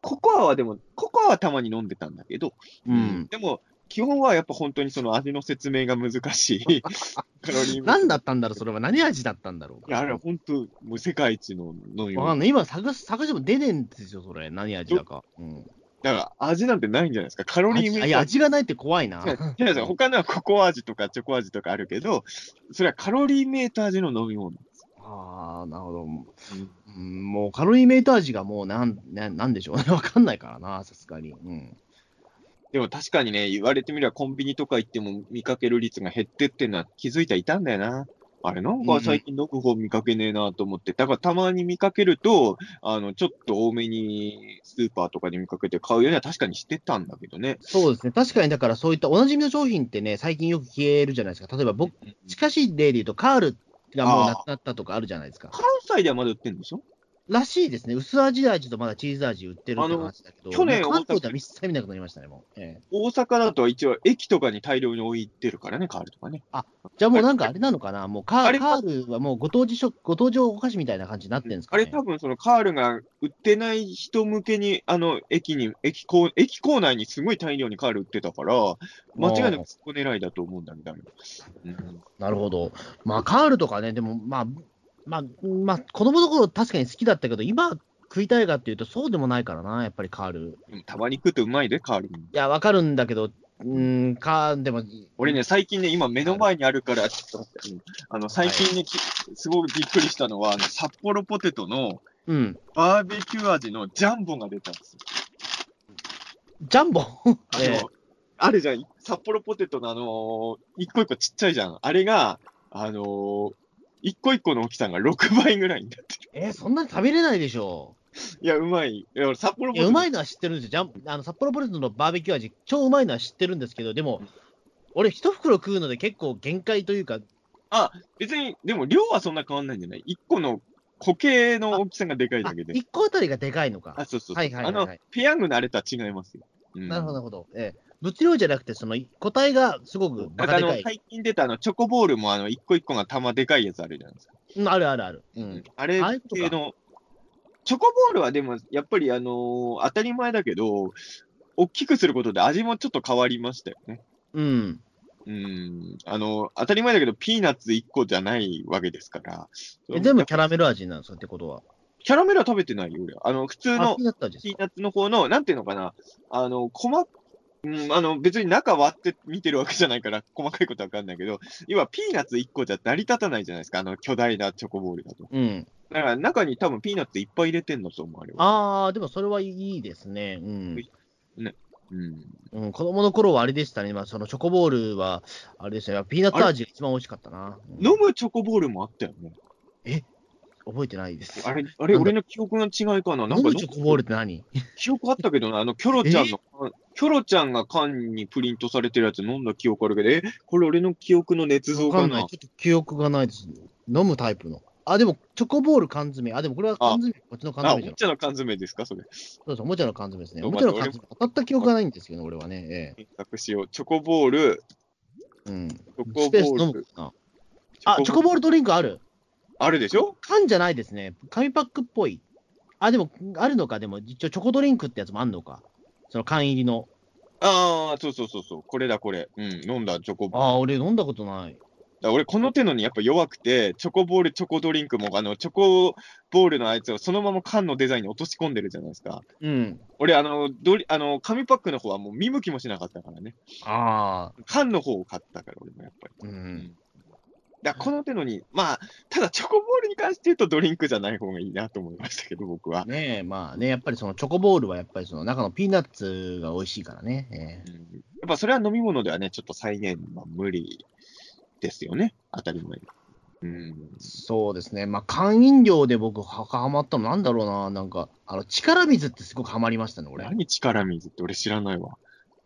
ココアはでも、ココアはたまに飲んでたんだけど、うん。でも、基本はやっぱ本当にその味の説明が難しい。カロリー何だったんだろう、それは。何味だったんだろう。いや、あれは本当、もう世界一の飲み物。わかんない。今探す、探しても出ねえんですよ、それ。何味だか。うん。だから味なんてないんじゃないですか。カロリーメイト。味いや、味がないって怖いな。違う違う違う 他のはココア味とかチョコ味とかあるけど、それはカロリーメイト味の飲み物。ああ、なるほど。うん、もうカロリーメイト味がもうなん、なんなんでしょうね。わかんないからな、さすがに。うん。でも確かにね、言われてみればコンビニとか行っても見かける率が減ってってんのは気づいたらいたんだよな。あれなんか最近飲む方見かけねえなと思って、だからたまに見かけると、あの、ちょっと多めにスーパーとかで見かけて買うようには確かにしてたんだけどね。そうですね。確かに、だからそういったおなじみの商品ってね、最近よく消えるじゃないですか。例えば僕、近しい例で言うと、カールがもうなくなったとかあるじゃないですか。関西ではまだ売ってんでしょ？らしいですね。薄味味とまだチーズ味売ってるって話だけど、去年関東では一切見なくなりましたね、もう。ええ大阪だと一応駅とかに大量に置いてるからね、カールとかね。じゃあもうなんかあれなのかな、もうカーカールはもうご当地食、ご当地お菓子みたいな感じになってるんですかね。あれ多分そのカールが売ってない人向けに、あの、駅に、駅構、駅構内にすごい大量にカール売ってたから、間違いなくそこ狙いだと思うんだけど、うんなるほど。まあ、カールとかね、でも、まあ、まあ、まあ、子供の頃確かに好きだったけど、今食いたいかっていうと、そうでもないからな、やっぱりカール。たまに食うとうまいで、カール。いや、わかるんだけど、うーん、か、でも、俺ね、最近ね、今目の前にあるから、ちょっと待って、うんあの、最近ね、きすごいびっくりしたのは、あの、札幌ポテトのうん、バーベキュー味のジャンボが出たんですよ。ジャンボ？あの、ええあるじゃん、札幌ポテトのあのー一個一個ちっちゃいじゃん。あれが、あのー一個一個の大きさが6倍ぐらいになってる。えーそんなに食べれないでしょ。いや、うまい。いや、俺札幌ポテト。うまいのは知ってるんですよ。あの札幌ポテトのバーベキュー味、超うまいのは知ってるんですけど、でも、俺、一袋食うので結構限界というか、別に、でも量はそんな変わんないんじゃない？一個の固形の大きさがでかいだけで。1個あたりがでかいのか。あ、そうそうそう。はいはいはいはいあの、ペヤングのあれとは違いますよ。うんなるほど、なるほど。ええ物量じゃなくて、その個体がすごくバカでかい。最近出たあのチョコボールもあの一個一個が玉でかいやつあるじゃないですか。うんあるあるある。うん。あれ系の、チョコボールはでもやっぱりあのー当たり前だけど、大きくすることで味もちょっと変わりましたよね。うん。うん。あの、当たり前だけど、ピーナッツ1個じゃないわけですから。え全部キャラメル味なんですか？ってことは。キャラメルは食べてないよ、俺。あの、普通あ、のピーナッツの方の、なんていうのかな、あの、細かうん、あの、別に中割って見てるわけじゃないから、細かいことはわかんないけど、要はピーナッツ1個じゃ成り立たないじゃないですか、あの巨大なチョコボールだと。うん。だから中に多分ピーナッツいっぱい入れてんのと思われは。あー、でもそれはいいですね。うん。うん。うん、子供の頃はあれでしたね。まあ、そのチョコボールは、あれでしたよ。ピーナッツ味が一番美味しかったな。うん飲むチョコボールもあったよね。覚えてないです。あれ、あれ、俺の記憶の違いかな？なんか飲むチョコボールって何記憶あったけどな、あの、キョロちゃんの、キョロちゃんが缶にプリントされてるやつ飲んだ記憶あるけど、え、これ俺の記憶の捏造かな？わかんない。ちょっと記憶がないです。飲むタイプの。あ、でも、チョコボール缶詰。あ、でもこれは缶詰。こっちの缶詰じゃん。もちゃの缶詰ですかそれ。そうです、おもちゃの缶詰ですね。おもちゃの缶詰。当たった記憶がないんですよね、俺はね。え検索しよう。チョコボール、え。うん。チョコボール飲む。かな？あ、チョコボールドリンクある。あるでしょ？缶じゃないですね。紙パックっぽい。あ、でも、あるのか？でも、一応チョコドリンクってやつもあんのか？その缶入りの。ああ、そうそうそうそう。これだ、これ。うん、飲んだチョコボール。ああ、俺飲んだことない。ら俺、この手のにやっぱ弱くて、チョコボール、チョコドリンクも、あの、チョコボールのあいつをそのまま缶のデザインに落とし込んでるじゃないですか。うん。俺、あの、ドリ、あの、紙パックの方はもう見向きもしなかったからね。ああ。缶の方を買ったから、俺もやっぱり。うん。だこの手のに、まあ、ただチョコボールに関して言うとドリンクじゃない方がいいなと思いましたけど、僕は。ねえ、まあね、やっぱりそのチョコボールはやっぱりその中のピーナッツが美味しいからね。えうんやっぱそれは飲み物ではね、ちょっと再現は無理ですよね。当たり前に。うんえ。そうですね。まあ缶飲料で僕はハマったのなんだろうな。なんか、あの、力水ってすごくハマりましたね、俺。何力水って俺知らないわ。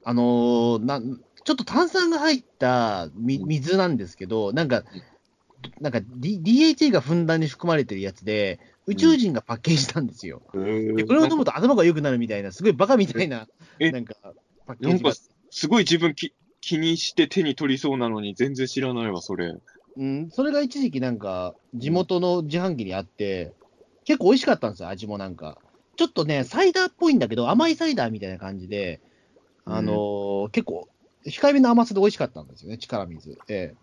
あのーな、ちょっと炭酸が入ったみ水なんですけど、なんか、なんか、D、DHA がふんだんに含まれてるやつで、宇宙人がパッケージなんですよ。でこれを飲むと頭が良くなるみたいな、すごいバカみたいな、えなんか、パッケージがなんか。すごい自分き気にして手に取りそうなのに全然知らないわ、それ。うん、それが一時期なんか、地元の自販機にあって、結構美味しかったんですよ、味もなんか。ちょっとね、サイダーっぽいんだけど、甘いサイダーみたいな感じで、あのー結構、控えめな甘さで美味しかったんですよね、力水。え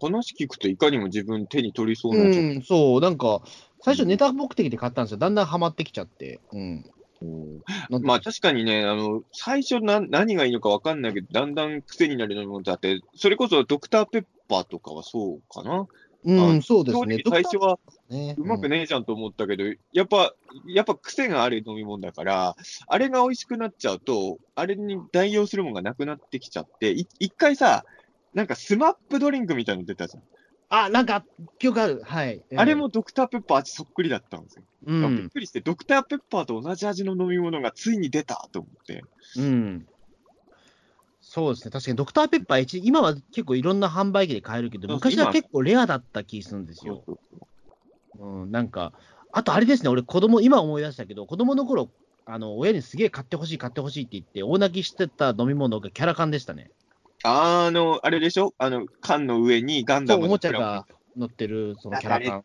話聞くといかにも自分手に取りそうえな。うん、そう、なんか、最初ネタ目的で買ったんですよ。だんだんハマってきちゃって。うん。まあ確かにね、あの、最初な何がいいのかわかんないけど、だんだん癖になる飲み物だって、それこそドクターペッパーとかはそうかな。うん、あそうですね。最初はね、うまくねえじゃんと思ったけど、やっぱ、やっぱ癖がある飲み物だから、あれが美味しくなっちゃうと、あれに代用するものがなくなってきちゃって、い一回さ、なんかスマップドリンクみたいなの出たじゃん。あ、なんか、記憶ある。はい。ええあれ、もドクターペッパー味そっくりだったんですよ。うびっん。くりして、ドクターペッパーと同じ味の飲み物がついに出たと思って。うん。そうですね。確かにドクターペッパー一今は結構いろんな販売機で買えるけど、昔は今結構レアだった気するんですよ。そうそううん、なんか、あとあれですね、俺、子供今思い出したけど、子供の頃あの親にすげえ買ってほしい、買ってほしいって言って、大泣きしてた飲み物がキャラ缶でしたね。あの、あれでしょ？あの、缶の上にガンダムのプラモちゃが乗ってる、そのキャラ缶。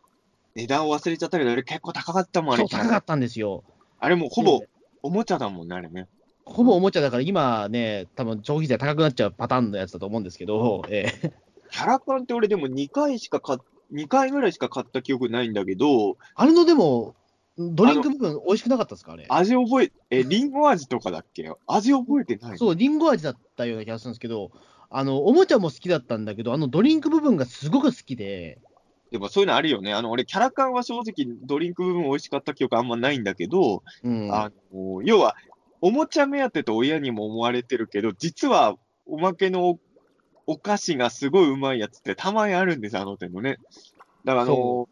値段を忘れちゃったけど、あれ結構高かったもん、あれそう、。高かったんですよ。あれもうほぼおもちゃだもんね、あれね。ほぼおもちゃだから、今ね、多分消費税高くなっちゃうパターンのやつだと思うんですけど、ええキャラカンって俺でも2回しか買っ、2回ぐらいしか買った記憶ないんだけど、あれのでも、ドリンク部分、美味しくなかったですか、あれ？味覚え、え、リンゴ味とかだっけ？味覚えてないそう、リンゴ味だったような気がするんですけど、あの、おもちゃも好きだったんだけど、あのドリンク部分がすごく好きで、でもそういうのあるよね。あの、俺、キャラカンは正直ドリンク部分美味しかった記憶あんまないんだけど、うん。あの、要は、おもちゃ目当てと親にも思われてるけど、実はおまけのおお菓子がすごいうまいやつってたまにあるんですよ、あの手のね。だからあのそ、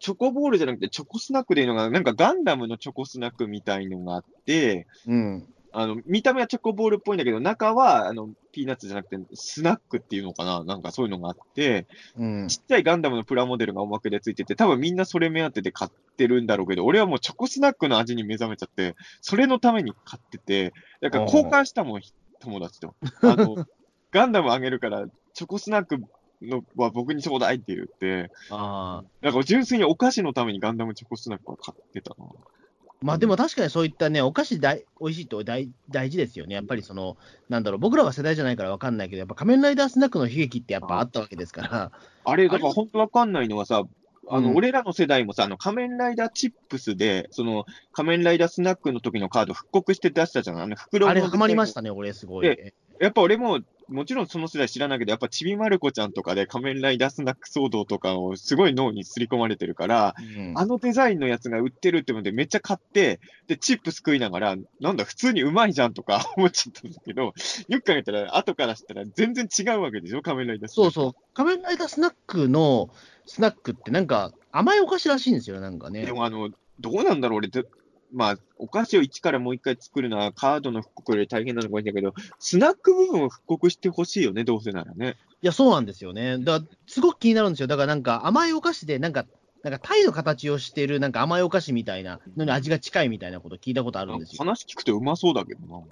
チョコボールじゃなくてチョコスナックでいうのが、なんかガンダムのチョコスナックみたいのがあって、うん。あの、見た目はチョコボールっぽいんだけど、中は、あの、ピーナッツじゃなくて、スナックっていうのかな？なんかそういうのがあって、うん。ちっちゃいガンダムのプラモデルがおまけでついてて、多分みんなそれ目当てで買ってるんだろうけど、俺はもうチョコスナックの味に目覚めちゃって、それのために買ってて、だから交換したもん、友達と。あの、ガンダムあげるから、チョコスナックのは僕にちょうだいって言って、ああ。なんか純粋にお菓子のためにガンダムチョコスナックは買ってたな。まあでも確かにそういったね、お菓子大美味しいと大大事ですよね。やっぱりその、なんだろう、僕らは世代じゃないから分かんないけど、やっぱ仮面ライダースナックの悲劇ってやっぱあったわけですから、あれ、だから本当わかんないのはさ、あの、うん俺らの世代もさ、あの、仮面ライダーチップスで、その、仮面ライダースナックの時のカード復刻して出したじゃん。あの、袋のあれハマりましたね、俺すごい。でやっぱ俺も、もちろんその世代知らないけど、やっぱちびまる子ちゃんとかで仮面ライダースナック騒動とかをすごい脳に刷り込まれてるから、うんあのデザインのやつが売ってるってのでめっちゃ買って、で、チップすくいながら、なんだ、普通にうまいじゃんとか 思っちゃったんだけど、よく考えたら、後からしたら全然違うわけでしょ仮面ライダースナック。そうそう、仮面ライダースナックのスナックってなんか甘いお菓子らしいんですよ、なんかねで。もあの、どうなんだろう、俺で、まあ、お菓子を一からもう一回作るのはカードの復刻より大変なのかもしれないけど、スナック部分を復刻してほしいよね、どうせならね。いや、そうなんですよね。だから、すごく気になるんですよ。だからなんか甘いお菓子で、なんか、なんかタイの形をしているなんか甘いお菓子みたいなのに味が近いみたいなこと聞いたことあるんですよ。話聞くとうまそうだけどな。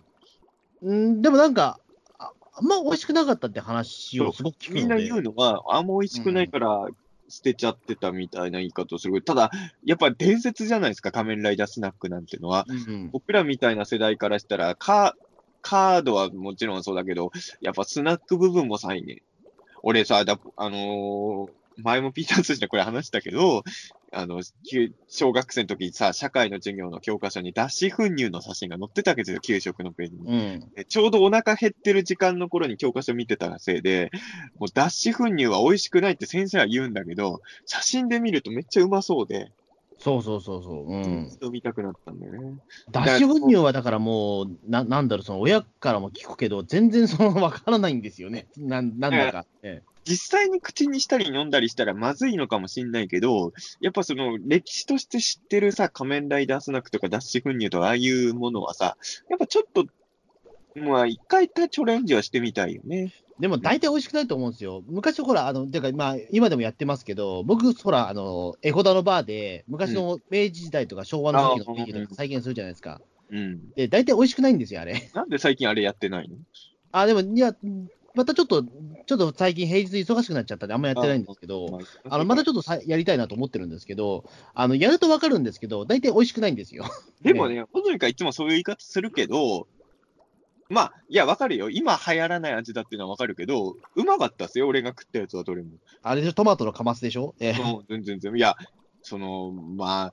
うん、でもなんか、ああんま美味しくなかったって話をすごく聞くので。みんな言うのは、あんま美味しくないから捨てちゃってたみたいな言い方をする。ただ、やっぱ伝説じゃないですか、仮面ライダースナックなんてのは。うん僕らみたいな世代からしたら、カカードはもちろんそうだけど、やっぱスナック部分も再現。俺さ、だあのー前もピーター通信でこれ話したけど、あの、き小学生の時にさ、社会の授業の教科書に脱脂粉乳の写真が載ってたわけですよ、給食のページに。うん。でちょうどお腹減ってる時間の頃に教科書見てたせいで、もう脱脂粉乳は美味しくないって先生は言うんだけど、写真で見るとめっちゃうまそうで、そうそうそうそう。うん。一度見たくなったんだよね。脱脂粉乳はだからもう、ななんだろう、その親からも聞くけど、全然そのわからないんですよね。なんなんだか。ええ実際に口にしたり飲んだりしたらまずいのかもしんないけど、やっぱその歴史として知ってるさ、仮面ライダースナックとか脱脂粉乳とかああいうものはさ、やっぱちょっと、まあ一回チャレンジはしてみたいよね。でも大体美味しくないと思うんですよ。昔ほら、あの、てかまあ、今でもやってますけど、僕、ほら、あの、エホダのバーで、昔の明治時代とか昭和の時のあー雰囲気とか再現するじゃないですか。うん。で、大体美味しくないんですよ、あれ。なんで最近あれやってないの？あ、でも、いや、またちょっと、ちょっと最近平日忙しくなっちゃったんで、あんまやってないんですけど、あの、またちょっとさやりたいなと思ってるんですけど、あの、やるとわかるんですけど、大体美味しくないんですよ。でもね、ほのりかいつもそういう言い方するけど、まあ、いや、わかるよ。今流行らない味だっていうのはわかるけど、うまかったっすよ。俺が食ったやつはどれも。あれでしょ、トマトのカマスでしょ？ええうん、全然全然。いや、その、まあ、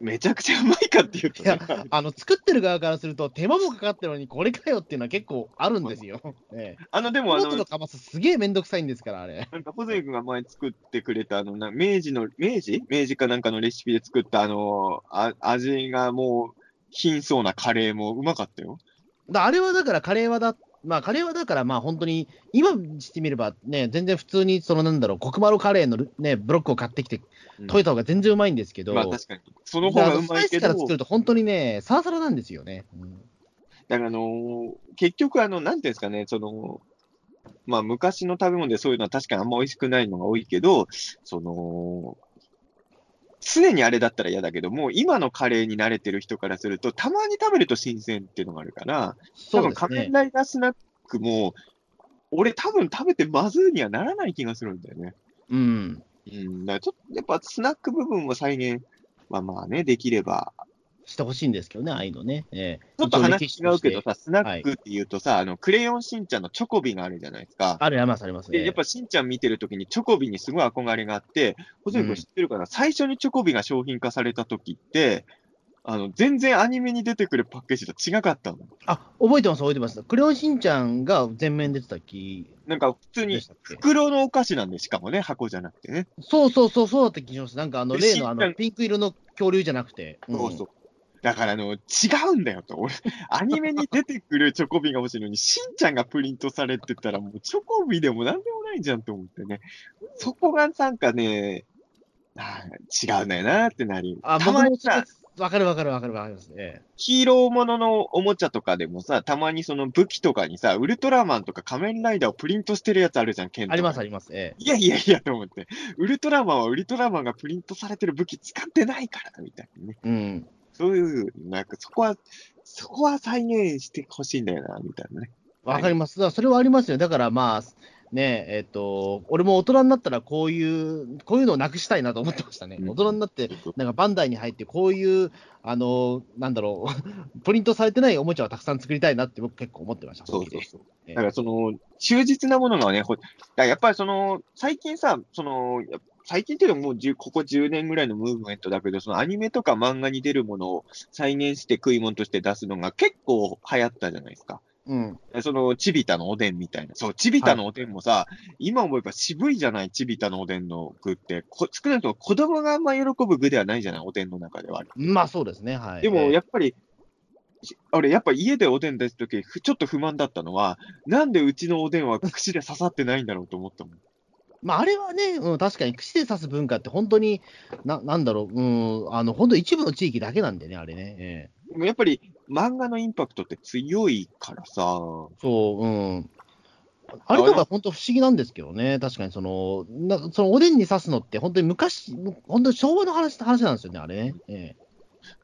めちゃくちゃうまいかっていうと、いや、あの、作ってる側からすると、手間もかかってるのに、これかよっていうのは結構あるんですよ。ええあの、でもあのトマトの、カマスすげえめんどくさいんですから、あれ。なんか、ホゼイ君が前作ってくれた、あの、な明治の、明治？明治かなんかのレシピで作った、あの、あ味がもう、貧相なカレーもうまかったよ。だあれはだから、カレーはだ、まあ、カレーはだから、まあ、本当に、今にしてみれば、ね、全然普通に、その、なんだろう、コクマロカレーのね、ブロックを買ってきて、うん溶いた方が全然うまいんですけど、まあ確かに。その方がうまいけスパイスかど、ら作ると本当にね、サラサラなんですよね。うんだからあのー結局あの、なんていうんですかね、その、まあ昔の食べ物でそういうのは確かにあんま美味しくないのが多いけど、その、常にあれだったら嫌だけど、もう今のカレーに慣れてる人からすると、たまに食べると新鮮っていうのがあるから、多分。仮面ライダースナックも、俺多分食べてまずいにはならない気がするんだよね。うん。うん。だからちょっとやっぱスナック部分を再現はまあね、できればしてほしいんですけどね、ああいうのね。ええちょっと話違うけどさ、スナックって言うとさ、あの、クレヨンしんちゃんのチョコビがあるじゃないですか。ある、あります、ありますね。で、やっぱしんちゃん見てるときにチョコビにすごい憧れがあって、ホゼ君知ってるかな、最初にチョコビが商品化されたときって、あの、全然アニメに出てくるパッケージと違かったの。あ、覚えてます、覚えてます。クレヨンしんちゃんが全面出てた気なんか普通に袋のお菓子なんで、しかもね、箱じゃなくてね。そうそうそう、そうだった気がします。なんかあの、で例のあのピンク色の恐竜じゃなくて。んそうそう。だからあの、違うんだよと。俺、アニメに出てくるチョコビが欲しいのに、しんちゃんがプリントされてたら、もうチョコビでもなんでもないじゃんと思ってね。そこがなんかね、あー違うんだよなってなり。あ、たまにさ、わかるわかるわかるわかります。えヒーローもののおもちゃとかでもさ、たまにその武器とかにさ、ウルトラマンとか仮面ライダーをプリントしてるやつあるじゃん、剣あります、あります。えいやいやいやと思って。ウルトラマンはウルトラマンがプリントされてる武器使ってないから、みたいなね。えうん。そういう、なんかそこは、そこは再現してほしいんだよな、みたいなね。わかります。だからそれはありますよ。だからまあ、ねえ、えっ、と、俺も大人になったらこういう、こういうのをなくしたいなと思ってましたね。うん大人になって、なんかバンダイに入って、こういう、あの、なんだろう、プリントされてないおもちゃをたくさん作りたいなって僕結構思ってました。そうそうそう。ええだからその、忠実なものがね、やっぱりその、最近さ、その、や最近っていうのはもう10ここ10年ぐらいのムーブメントだけど、そのアニメとか漫画に出るものを再現して食い物として出すのが結構流行ったじゃないですか。うん。その、チビタのおでんみたいな。そう、チビタのおでんもさ、今思えば渋いじゃない、チビタのおでんの具って。こ少なくとも子供があんま喜ぶ具ではないじゃない、おでんの中では。まあそうですね。はい。でも、ええやっぱり、し俺、やっぱ家でおでん出すとき、ふちょっと不満だったのは、なんでうちのおでんは串で刺さってないんだろうと思ったもん。まあ、あれはね、うん、確かに串で刺す文化って本当に、ななんだろう、うん、あの、本当一部の地域だけなんでね、あれね。ええでもやっぱり、漫画のインパクトって強いからさ、そう、うん。あれとか本当不思議なんですけどね、確かにその、なそのおでんに刺すのって、本当に昔、本当に昭和の話話なんですよね、あれね。ええ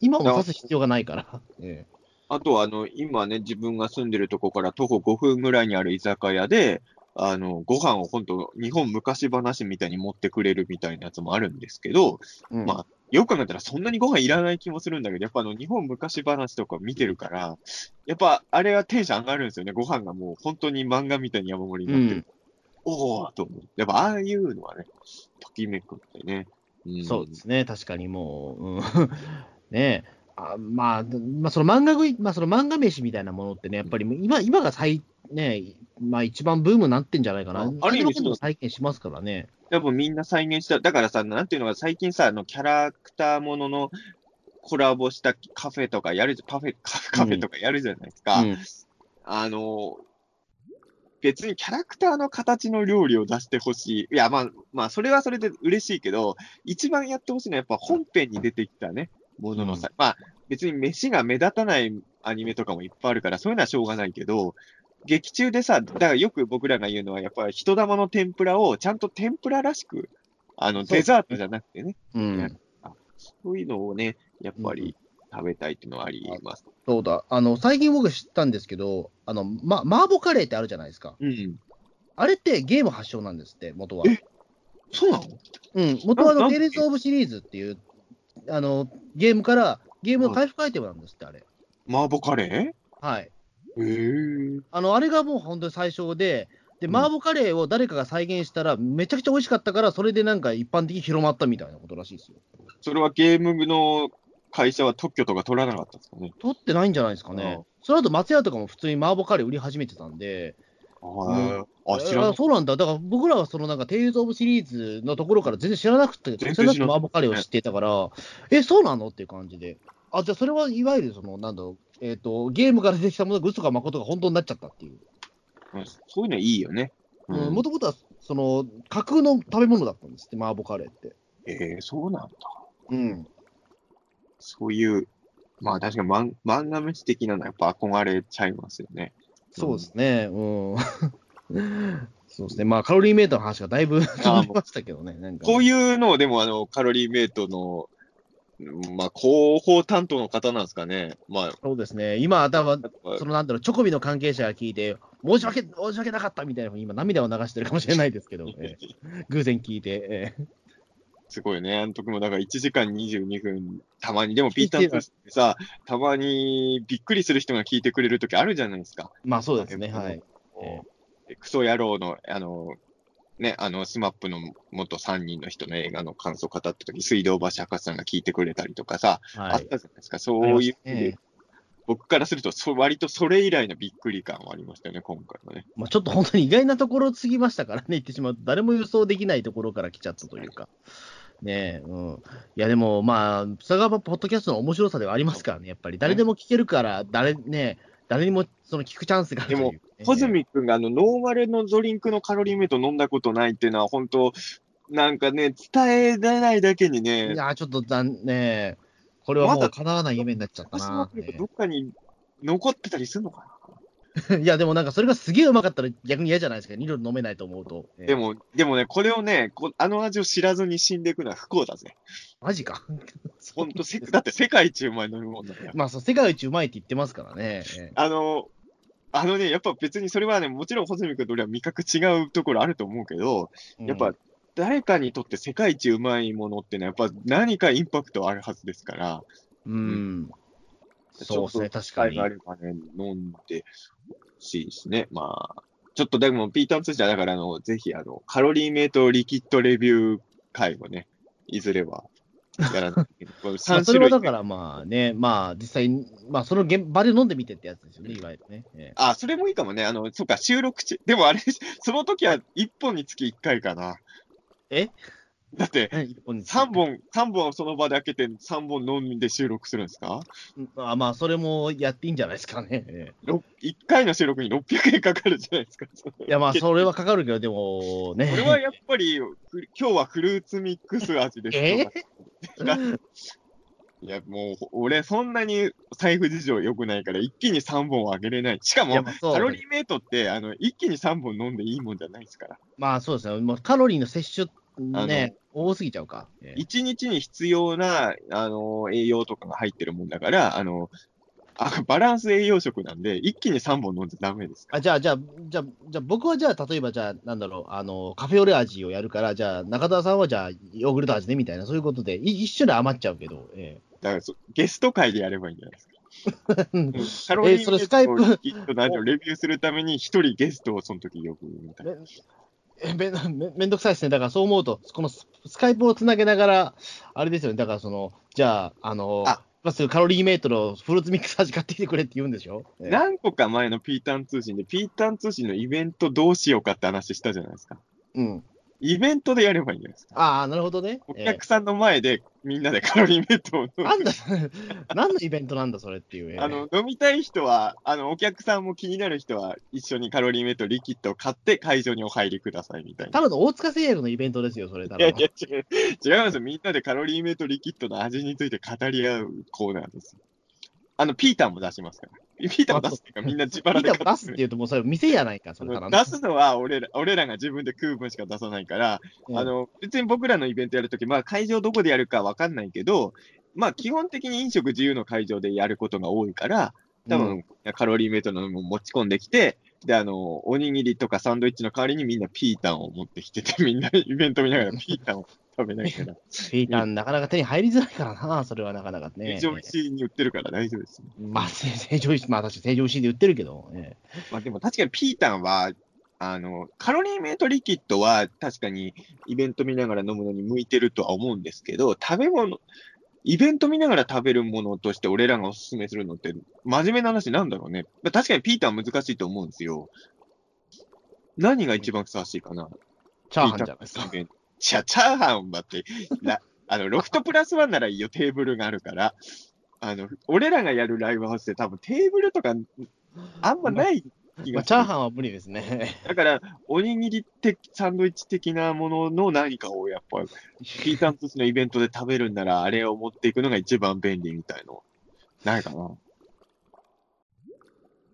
今も刺す必要がないから。ええあとは、あの、今ね、自分が住んでるとこから徒歩5分ぐらいにある居酒屋で、あの、ご飯を本当、日本昔話みたいに持ってくれるみたいなやつもあるんですけど、うんまあよく考えたらそんなにご飯いらない気もするんだけど、やっぱあの、日本昔話とか見てるから、やっぱあれはテンション上がるんですよね。ご飯がもう本当に漫画みたいに山盛りになってる。おおと思う。やっぱああいうのはね、ときめくんでね。うん、そうですね、確かにもう、うん、ねあまあ、まあ、その漫画食い、まあ、その漫画飯みたいなものってね、やっぱり今今が最、ね、まあ一番ブームになってんじゃないかな。ある意味、も再現しますからね。やっぱみんな再現した。だからさ、なんていうのが、最近さ、あのキャラクターもののコラボしたカフェとかやる、パフェ、カフェとかやるじゃないですか。うんうん、あの、別にキャラクターの形の料理を出してほしい。いや、まあ、まあ、それはそれで嬉しいけど、一番やってほしいのはやっぱ本編に出てきたね、もののさ、うん、まあ、別に飯が目立たないアニメとかもいっぱいあるから、そういうのはしょうがないけど、劇中でさ、だからよく僕らが言うのは、やっぱり人玉の天ぷらをちゃんと天ぷららしく、あの、デザートじゃなくてね、うん、そういうのをね、やっぱり食べたいっていうのはあります。そうだ、あの、最近僕知ったんですけど、あの、ま、麻婆カレーってあるじゃないですか。うん。あれってゲーム発祥なんですって、元は。えそうなの？うん、元はあの、テイルズ・オブ・シリーズっていう、あの、ゲームから、ゲームの回復アイテムなんですって、あれ。麻婆カレー？はい。へえ。あの、あれがもう本当に最初で、で、麻婆カレーを誰かが再現したら、めちゃくちゃ美味しかったから、それでなんか一般的に広まったみたいなことらしいですよ。それはゲームの会社は特許とか取らなかったんですかね？取ってないんじゃないですかね。その後松屋とかも普通に麻婆カレー売り始めてたんで、あ、あ、知らそうなんだ。だから僕らはそのなんか、テイルズ・オブ・シリーズのところから全然知らなくて、全然なくて麻婆カレーを知っていたから、え、そうなの？っていう感じで。あ、じゃあそれはいわゆるその、なんだろう、えっ、ー、と、ゲームから出てきたものが嘘か誠が本当になっちゃったっていう。うん、そういうのいいよね。もともとは、その、架空の食べ物だったんですって、麻婆カレーって。ええー、そうなんだ。うん。そういう、まあ確かに漫漫画飯的なのはやっぱ憧れちゃいますよね。そうですね。うん。そうですね。まあカロリーメイトの話がだいぶ 飛びましたけどね。なんかこういうのをでもあの、カロリーメイトの、まあ、広報担当の方なんですかね。まあ、そうですね。今、多分そのなんだろう、チョコビの関係者が聞いて、申し訳、申し訳なかったみたいな、今、涙を流してるかもしれないですけど、えー、偶然聞いて、えー、すごいね。あの時もだから1時間22分、たまに、でもピータープスってさ、たまにびっくりする人が聞いてくれる時あるじゃないですか。まあそうですね、はい。クソ野郎の、あの、ね、あの、スマップの元3人の人の映画の感想を語った時、水道橋博士さんが聞いてくれたりとかさ、はい、あったじゃないですか。そういう、ね、僕からするとそ、割とそれ以来のびっくり感はありましたよね、今回はね。まあ、ちょっと本当に意外なところ過ぎましたからね、言ってしまうと、誰も予想できないところから来ちゃったというか。ねうん。いや、でも、まあ、佐川ポッドキャストの面白さではありますからね、やっぱり。誰でも聞けるから、誰、ね、誰にもその聞くチャンスがある、ね、でも、穂積君があの、ノーマルのドリンクのカロリーメイト飲んだことないっていうのは、本当なんかね、伝えられないだけにね。いや、ちょっと残ね、これはもう叶わない夢になっちゃったな。どっかに残ってたりするのかな いや、でもなんかそれがすげえうまかったら逆に嫌じゃないですか。二度飲めないと思うと。でも、でもね、これをねこ、あの味を知らずに死んでいくのは不幸だぜ。マジか。ほんと、だって世界一うまい飲み物だから。まあそう、世界一うまいって言ってますからね。あの、あのね、やっぱ別にそれはね、もちろん穂積君と俺は味覚違うところあると思うけど、やっぱ誰かにとって世界一うまいものってのは、やっぱ何かインパクトあるはずですから。うん。そうですね、確かに。飲んでしいですね。まあ、ちょっとでも、ピーターン通じゃだからあの、ぜひ、あの、カロリーメイトリキッドレビュー会をね、いずれはやらない。それはだからまあね、まあ実際、まあその現場で飲んでみてってやつですよね、いわゆるね。えー、あ、それもいいかもね。あの、そうか、収録中。でもあれ、その時は1本につき1回かな。え？だって、3本、三本その場で開けて、3本飲んで収録するんですか？あまあ、それもやっていいんじゃないですかね。1回の収録に600円かかるじゃないですか。いや、まあ、それはかかるけど、でもね。これはやっぱり、今日はフルーツミックス味ですえ？ー、いや、もう、俺、そんなに財布事情良くないから、一気に3本あげれない。しかも、カロリーメイトって、あの、一気に3本飲んでいいもんじゃないですから。まあ、そうですね。もうカロリーの摂取ね、多すぎちゃうか。1日に必要な、あの、栄養とかが入ってるもんだから、あの、あバランス栄養食なんで、一気に3本飲んじゃダメですあじゃあ、じゃあ、じゃあ、じゃあ僕はじゃあ、例えばじゃあ、なんだろう、あの、カフェオレ味をやるから、じゃあ、中澤さんはじゃあ、ヨーグルト味ねみたいな、そういうことで、一緒で余っちゃうけど、ええ。だからゲスト会でやればいいんじゃないですか。カロリーメイトをレビューするために、一人ゲストをその時呼ぶみたいな。えめ めめんどくさいですね。だからそう思うと、このススカイプをつなげながら、あれですよね。だからその、じゃあ、あの、あまずカロリーメイトのフルーツミックサージ買ってきてくれって言うんでしょ、ええ何個か前のピータン通信で、ピータン通信のイベントどうしようかって話したじゃないですか。うん。イベントでやればいいんじゃないですか。ああ、なるほどね。お客さんの前でみんなでカロリーメイトを飲むええなんだ、何のイベントなんだ、それっていう。ええあの、飲みたい人は、あの、お客さんも気になる人は、一緒にカロリーメイトリキッドを買って会場にお入りくださいみたいな。ただの大塚製薬のイベントですよ、それ。いやいや、違う、違いますよ。みんなでカロリーメイトリキッドの味について語り合うコーナーですよ。あの、ピーターも出しますから。ピーターも出すっていうか、みんな自腹でピーターも出すって言うと、もうそれ店やないか、それただの出すのは俺ら俺らが自分で食う分しか出さないから、うん。あの別に僕らのイベントやるとき、まあ、会場どこでやるかわかんないけど、まあ、基本的に飲食自由の会場でやることが多いから、多分、カロリーメイトのも持ち込んできて、で、あの、おにぎりとかサンドイッチの代わりにみんなピータンを持ってきてて、みんなイベント見ながらピータンを食べながら、ピーターなかなか手に入りづらいからな、それはなかなかね。非常にに売ってるから大丈夫ですよ。まあ、成城石、まあ、確かに成城石で売ってるけど、ええまあでも確かにピータンは、あの、カロリーメイトリキッドは確かにイベント見ながら飲むのに向いてるとは思うんですけど、食べ物、イベント見ながら食べるものとして俺らがおすすめするのって、真面目な話なんだろうね。まあ確かにピータンは難しいと思うんですよ。何が一番ふさわしいかなチャーハンじゃないですか。じゃあ、チャーハンだって、な あの、ロフトプラスワンならいいよ、テーブルがあるから。あの、俺らがやるライブハウスで多分テーブルとか、あんまない気まあ、がする。チャーハンは無理ですね。だから、おにぎり的、サンドイッチ的なものの何かをやっぱ、ピータン通信のイベントで食べるんなら、あれを持っていくのが一番便利みたいの、ないかな。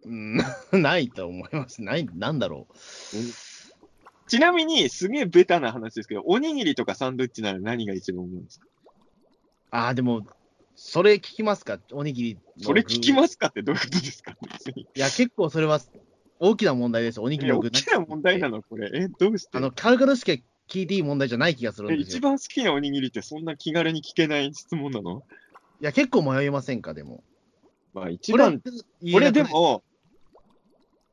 うん、ないと思います。ない、なんだろう。ちなみに、すげえベタな話ですけど、おにぎりとかサンドイッチなら何が一番思うんですか？ああ、でも、それ聞きますか？おにぎり。それ聞きますかってどういうことですか？いや、結構それは大きな問題です。おにぎりの具。大きな問題なの、これ。え、どうして？あの、軽々しか聞いていい問題じゃない気がするえんですよ。一番好きなおにぎりってそんな気軽に聞けない質問なの？いや、結構迷いませんか、でも。まあ一番、これで、も、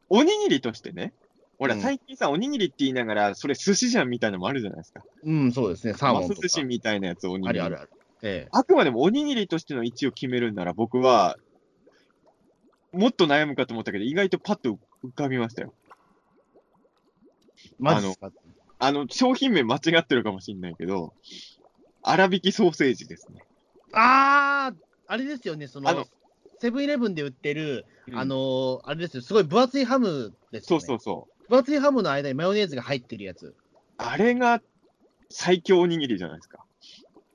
おにぎりとしてね、ほら、うん最近さ、おにぎりって言いながら、それ寿司じゃんみたいなのもあるじゃないですか。うん、そうですね。サーモンマス。寿司みたいなやつ、おにぎり。あるあるある。ええ。あくまでもおにぎりとしての位置を決めるんなら、僕は、もっと悩むかと思ったけど、意外とパッと浮かびましたよ。マジですか？あの、商品名間違ってるかもしれないけど、粗挽きソーセージですね。あー、あれですよね、その、あのセブンイレブンで売ってる、うんあのーあれですよ、すごい分厚いハムですよ、ね。そうそうそう。分厚いハムの間にマヨネーズが入ってるやつ。あれが最強おにぎりじゃないですか。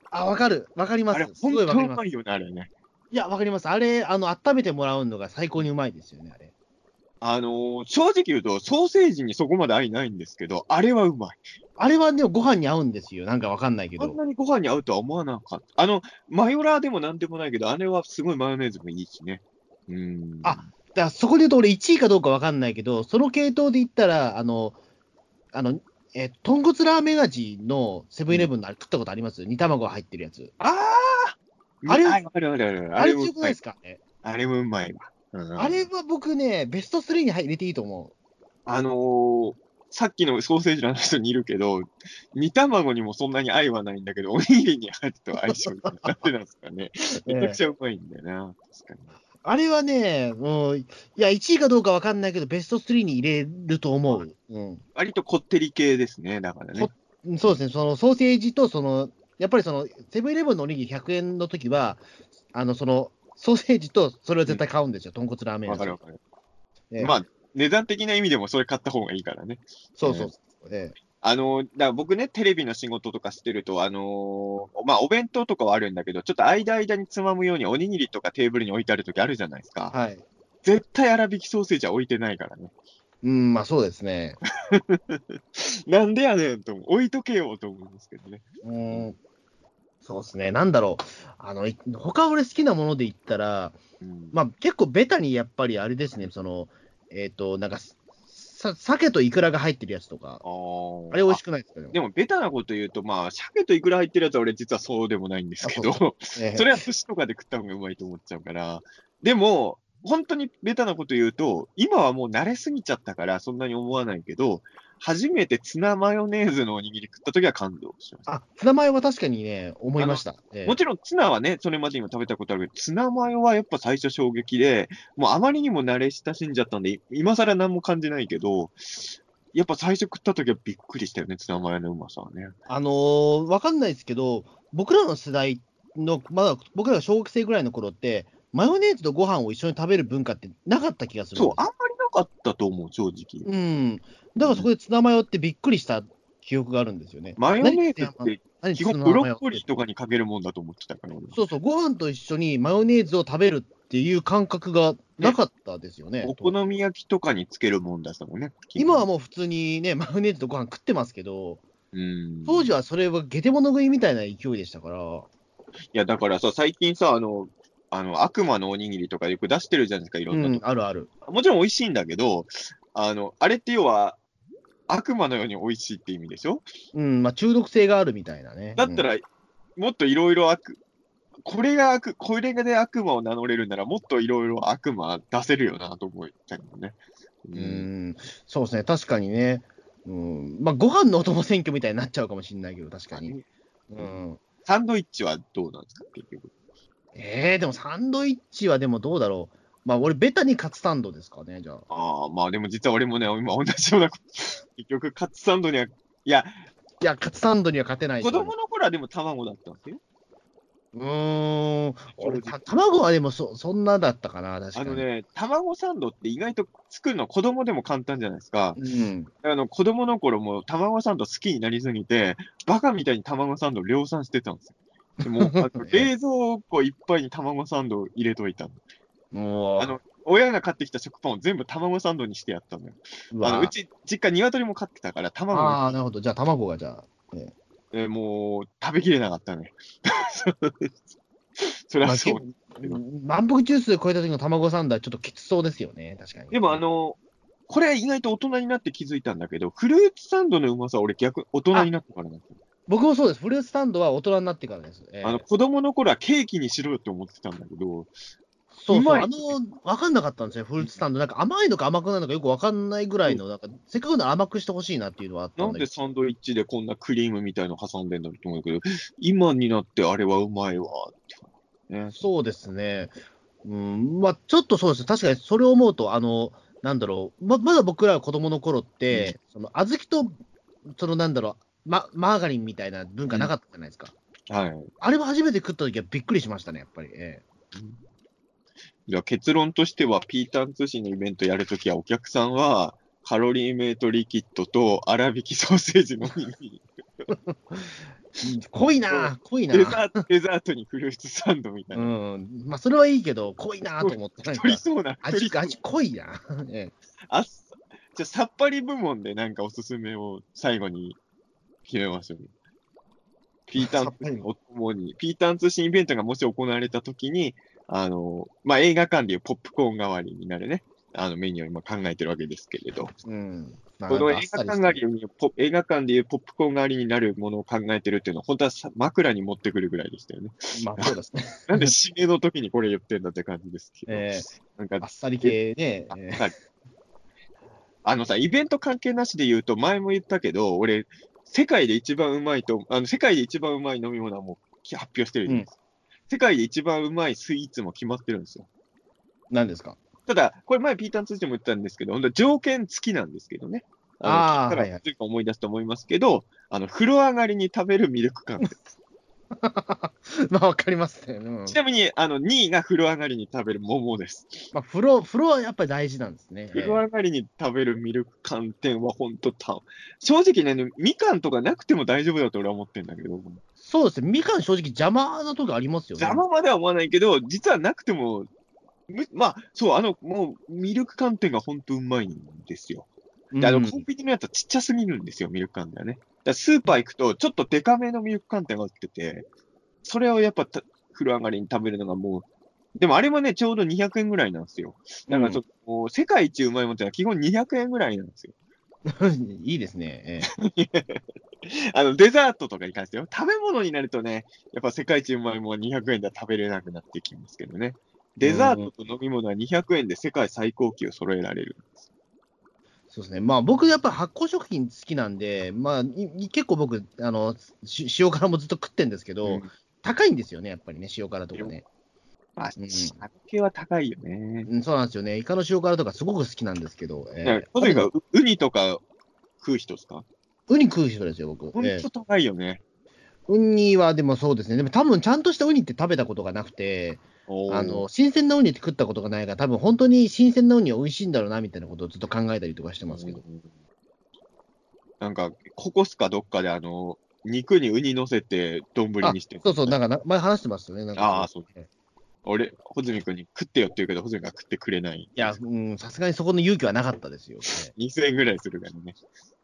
あ、わかる。わかります。あれ、す本当うま。いよね、あれね。いや、わかります。あれ、あの、温めてもらうのが最高にうまいですよね、あれ。あのー正直言うと、ソーセージにそこまで愛ないんですけど、あれはうまい。あれはね、ご飯に合うんですよ。なんかわかんないけど。あんなにご飯に合うとは思わなかった。あの、マヨラーでもなんでもないけど、あれはすごいマヨネーズもいいしね。うん。あだそこで言うと俺1位かどうかわかんないけど、その系統で言ったら、あの、あの、え、豚骨ラーメン味のセブンイレブンのあれ食ったことあります？煮卵が入ってるやつ。あーあれああるあるある。あれもうまい強くないです。か？ね、あれもうまいわ。うんあれは僕ね、ベスト3に入れていいと思あのーさっきのソーセージの話にいるけど、煮卵にもそんなに愛はないんだけど、おにぎりに入ると相性いい。なんでなんですかね。う。めちゃくえちゃうまいんだよな。確かに。あれはね、もう、いや、1位かどうかわかんないけど、ベスト3に入れると思う。うん。割とこってり系ですね、だからねこ。そうですね、そのソーセージと、その、やっぱりその、セブンイレブンのおにぎり100円の時は、あの、その、ソーセージとそれを絶対買うんですよ、豚骨ラーメン味わかるわかる。ええまあ、値段的な意味でもそれ買った方がいいからね。そうそうそう。ええあの、だ僕ね、テレビの仕事とかしてると、あのーまあ、お弁当とかはあるんだけど、ちょっと間間につまむようにおにぎりとかテーブルに置いてある時あるじゃないですか。はい。絶対粗挽きソーセージは置いてないからね。うん、まあそうですね。なんでやねんと思う。置いとけよと思うんですけどね。うん。そうですね。なんだろう。あの、い他俺好きなもので言ったら、うんまあ結構ベタにやっぱりあれですね、その、えっ、と、なんか、さ、鮭とイクラが入ってるやつとか、あれ美味しくないですか？ね。でも、ベタなこと言うと、まあ、鮭といくら入ってるやつは俺実はそうでもないんですけど、ええ。それは寿司とかで食った方がうまいと思っちゃうから、でも、本当にベタなこと言うと、今はもう慣れすぎちゃったから、そんなに思わないけど、初めてツナマヨネーズのおにぎり食った時は感動しました。あ、ツナマヨは確かにね、思いました。ええもちろんツナはね、それまでにも食べたことあるけど、ツナマヨはやっぱ最初衝撃で、もうあまりにも慣れ親しんじゃったんで、今更何も感じないけど、やっぱ最初食った時はびっくりしたよね、ツナマヨのうまさはね。あのーわかんないですけど、僕らの世代の、まだ僕らが小学生ぐらいの頃って、マヨネーズとご飯を一緒に食べる文化ってなかった気がするんそう、あんまかったと思う、正直。うん。だからそこでツナマヨってびっくりした記憶があるんですよね。マヨネーズって何基本ブロッコリーとかにかけるもんだと思ってたから、俺そうそう、ご飯と一緒にマヨネーズを食べるっていう感覚がなかったですよね。お好み焼きとかにつけるもんだったもんね。今はもう普通にね、マヨネーズとご飯食ってますけど、うん。当時はそれはゲテモノ食いみたいな勢いでしたから、いや、だからさ、最近さ、あの、あの、悪魔のおにぎりとかよく出してるじゃないですか、いろなとこ。うんん、あるある。もちろん美味しいんだけど、あの、あれって要は、悪魔のように美味しいって意味でしょ？うん、まあ中毒性があるみたいなね。ら、だったら、もっといろいろ悪、これが悪、これで悪魔を名乗れるなら、もっといろいろ悪魔出せるよなと思ったけどね。う。ん、そうですね、確かにね。うん、まあご飯のお供選挙みたいになっちゃうかもしれないけど、確かに。うん。サンドイッチはどうなんですか、結局。えー、でもサンドイッチはでもどうだろう。まあ俺、ベタにカツサンドですかね、じゃあ。ああ、まあでも実は俺もね、今同じような結局カツサンドには、いや、いや、カツサンドには勝てない子供の頃はでも卵だったんですよ。うーん、俺、た卵はでもそそんなだったかな、確かに。あのね、卵サンドって意外と作るの子供でも簡単じゃないですか。うん、あの子供の頃も卵サンド好きになりすぎて、バカみたいに卵サンド量産してたんですよ。でもあの 冷蔵庫いっぱいに卵サンドを入れといたの。もう、あの親が買ってきた食パンを全部卵サンドにしてやったのよ。うわあのうち、実家鶏も飼ってたから、卵ああ、が、なるほど。じゃあ、卵がじゃあ。えーもう食べきれなかったね。そりまあゃそう。け満腹ジュース超えた時の卵サンドはちょっときつそうですよね、確かに。でもあ、の、これは意外と大人になって気づいたんだけど、フルーツサンドのうまさは俺逆、大人になってからなんですよ僕もそうです。フルーツサンドは大人になってからです。えーあの、子供の頃はケーキにしろよって思ってたんだけど、そうそう、あの、わかんなかったんですよ、フルーツサンド。なんか甘いのか甘くないのかよくわかんないぐらいの、なんか、せっかくなら甘くしてほしいなっていうのはあったなんんだけど。でサンドイッチでこんなクリームみたいの挟んでんだろうと思うけど、今になってあれはうまいわって。ね、そうですね。うん、まあ、ちょっとそうです。確かにそれを思うと、あの、なんだろう、ままだ僕らが子供の頃って、その、小豆と、その、なんだろう、ま、マーガリンみたいな文化なかったじゃないですか。はい。あれも初めて食った時はびっくりしましたね、やっぱり。えじゃあ結論としては、ピータン通信のイベントやるときは、お客さんは、カロリーメイトリキッドと粗挽きソーセージのみ 濃いな濃いなデザート、デザートにフルーツサンドみたいうな。ん。まあ、それはいいけど、濃いなと思って。なんか取りそうな、取味味濃いな。ええあじゃあ、さっぱり部門でなんかおすすめを最後に決めましょう。ピータン通信 お供に、ピータン通信イベントがもし行われたときに、あの、まあ、映画館でいうポップコーン代わりになるね、あのメニューを今考えてるわけですけれど、うん。まあこの映画館代わりにポ、映画館でいうポップコーン代わりになるものを考えてるっていうのは、本当はさ枕に持ってくるぐらいでしたよね。まあ、そうですね。なんで締めの時にこれ言ってんだって感じですけど、えなんかあっさり系ね。あのさ、イベント関係なしで言うと、前も言ったけど、俺、世界で一番うまいと、あの世界で一番うまい飲み物はもうき発表してるじゃないですか。世界で一番うまいスイーツも決まってるんですよ。何ですか？ただ、これ前ピーターン通じても言ったんですけど、本当は条件付きなんですけどね。あーはいはい思い出すと思いますけど、あの、風呂上がりに食べるミルク缶。まあ、わかりますね。うんちなみに、あの、2位が風呂上がりに食べる桃です。まあ、風呂、風呂はやっぱり大事なんですね。風呂上がりに食べるミルク寒天は本当た、正直ね、みかんとかなくても大丈夫だと俺は思ってるんだけど、そうですね。みかん正直邪魔なとこありますよね。邪魔までは思わないけど、実はなくても、むまあ、そう、あの、もう、ミルク寒天が本当うまいんですよ。うん。であの、コンビニのやつはちっちゃすぎるんですよ、ミルク寒天はね。だスーパー行くと、ちょっとデカめのミルク寒天が売ってて、それをやっぱた風呂上がりに食べるのがもう、でもあれもね、ちょうど200円ぐらいなんですよ。だからちょっと、もう世界一うまいもんってのは基本200円ぐらいなんですよ。いいですね。え あの、デザートとかに関しては、食べ物になるとね、やっぱ世界一うまいもんは200円では食べれなくなってきますけどね。デザートと飲み物は200円で世界最高級を揃えられるんです。そうですね。まあ僕やっぱ発酵食品好きなんで、まあい結構僕、あの、し塩辛もずっと食ってんですけど、うん高いんですよね、やっぱりね、塩辛とかね。まあ、うん酒は高いよね。うん、そうなんですよね。イカの塩辛とかすごく好きなんですけど、えだからー小杉がうウニとか食う人ですか？ウニ食う人ですよ、僕。ほんえーと高いよね。ウニはでもそうですね。でも多分ちゃんとしたウニって食べたことがなくて、あの、新鮮なウニって食ったことがないから、多分本当に新鮮なウニは美味しいんだろうな、みたいなことをずっと考えたりとかしてますけど。うんなんか、ココスかどっかで、あの、肉にウニ乗せて丼にしてるそうそう、なんかな前話してましたね。なんかああそう俺、穂積君に食ってよって言うけど、穂積が食ってくれない。いや、うん、さすがにそこの勇気はなかったですよ。2000 円ぐらいするからね。ね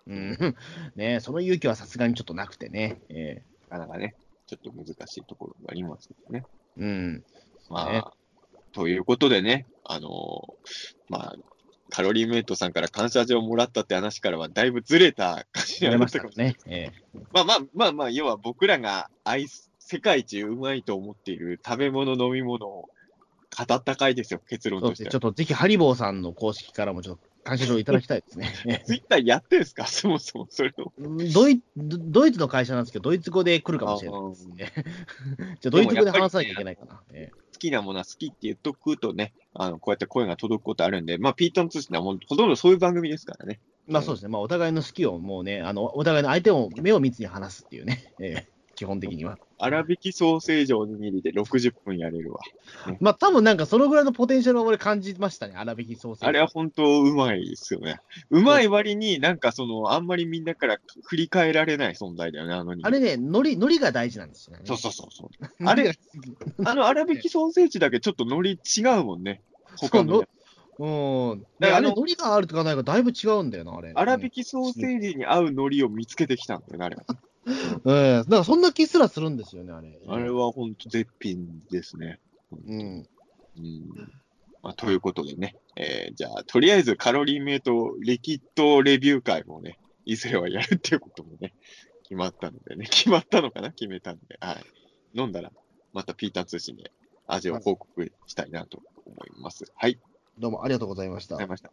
うん、ねその勇気はさすがにちょっとなくてね。えなかなかね、ちょっと難しいところがありますけどね。ーうん。まあ、ねということでね、あのーまあ、カロリーメイトさんから感謝状をもらったって話からはだいぶずれた感じになりました。ね。えまあまあまあまあ、要は僕らが愛す、世界一うまいと思っている食べ物、飲み物を語った回ですよ、結。論としてはちょっ。とぜひハリボーさんの公式からもちょっと感謝状いただきたいですね。え ツイッターやってんすか？そもそもそれを。ードイドドイツの会社なんですけど、ドイツ語で来るかもしれないですね。じゃあ、ドイツ語で話さなきゃいけないかな。え好きなものは好きって言っとくとね、あの、こうやって声が届くことあるんで、まあ、ピートン通信はもうほとんどそういう番組ですからね。ーまあそうですね。まあお互いの好きをもうね、あの、お互いの相手を目を密に話すっていうね。えー基本的には。粗挽きソーセージおにぎりで60分やれるわ。まあ多分なんかそのぐらいのポテンシャルは俺感じましたね。粗挽きソーセージ。あれは本当うまいですよね。うまい割になんかその、あんまりみんなから振り返られない存在だよね、あのに。あれね、海苔、海苔が大事なんですよね。そうそうそうそう。あれあの粗挽きソーセージだけちょっと海苔違うもんね。他の。うん。だからあのあれ、海苔があるとかないかだいぶ違うんだよな、あれ。粗挽きソーセージに合う海苔を見つけてきたんだよね、あれは。うん。だからそんな気すらするんですよね、あれ。あれは本当絶品ですね。うん。うんまあ、ということでね、えーじゃあ、とりあえずカロリーメイトリキッドレビュー会もね、いずれはやるっていうこともね、決まったのでね、決まったのかな？決めたんで、はい。飲んだら、またピーター通信で味を報告したいなと思います。はい、ありがとうどうもありがとうございましたござい。ました。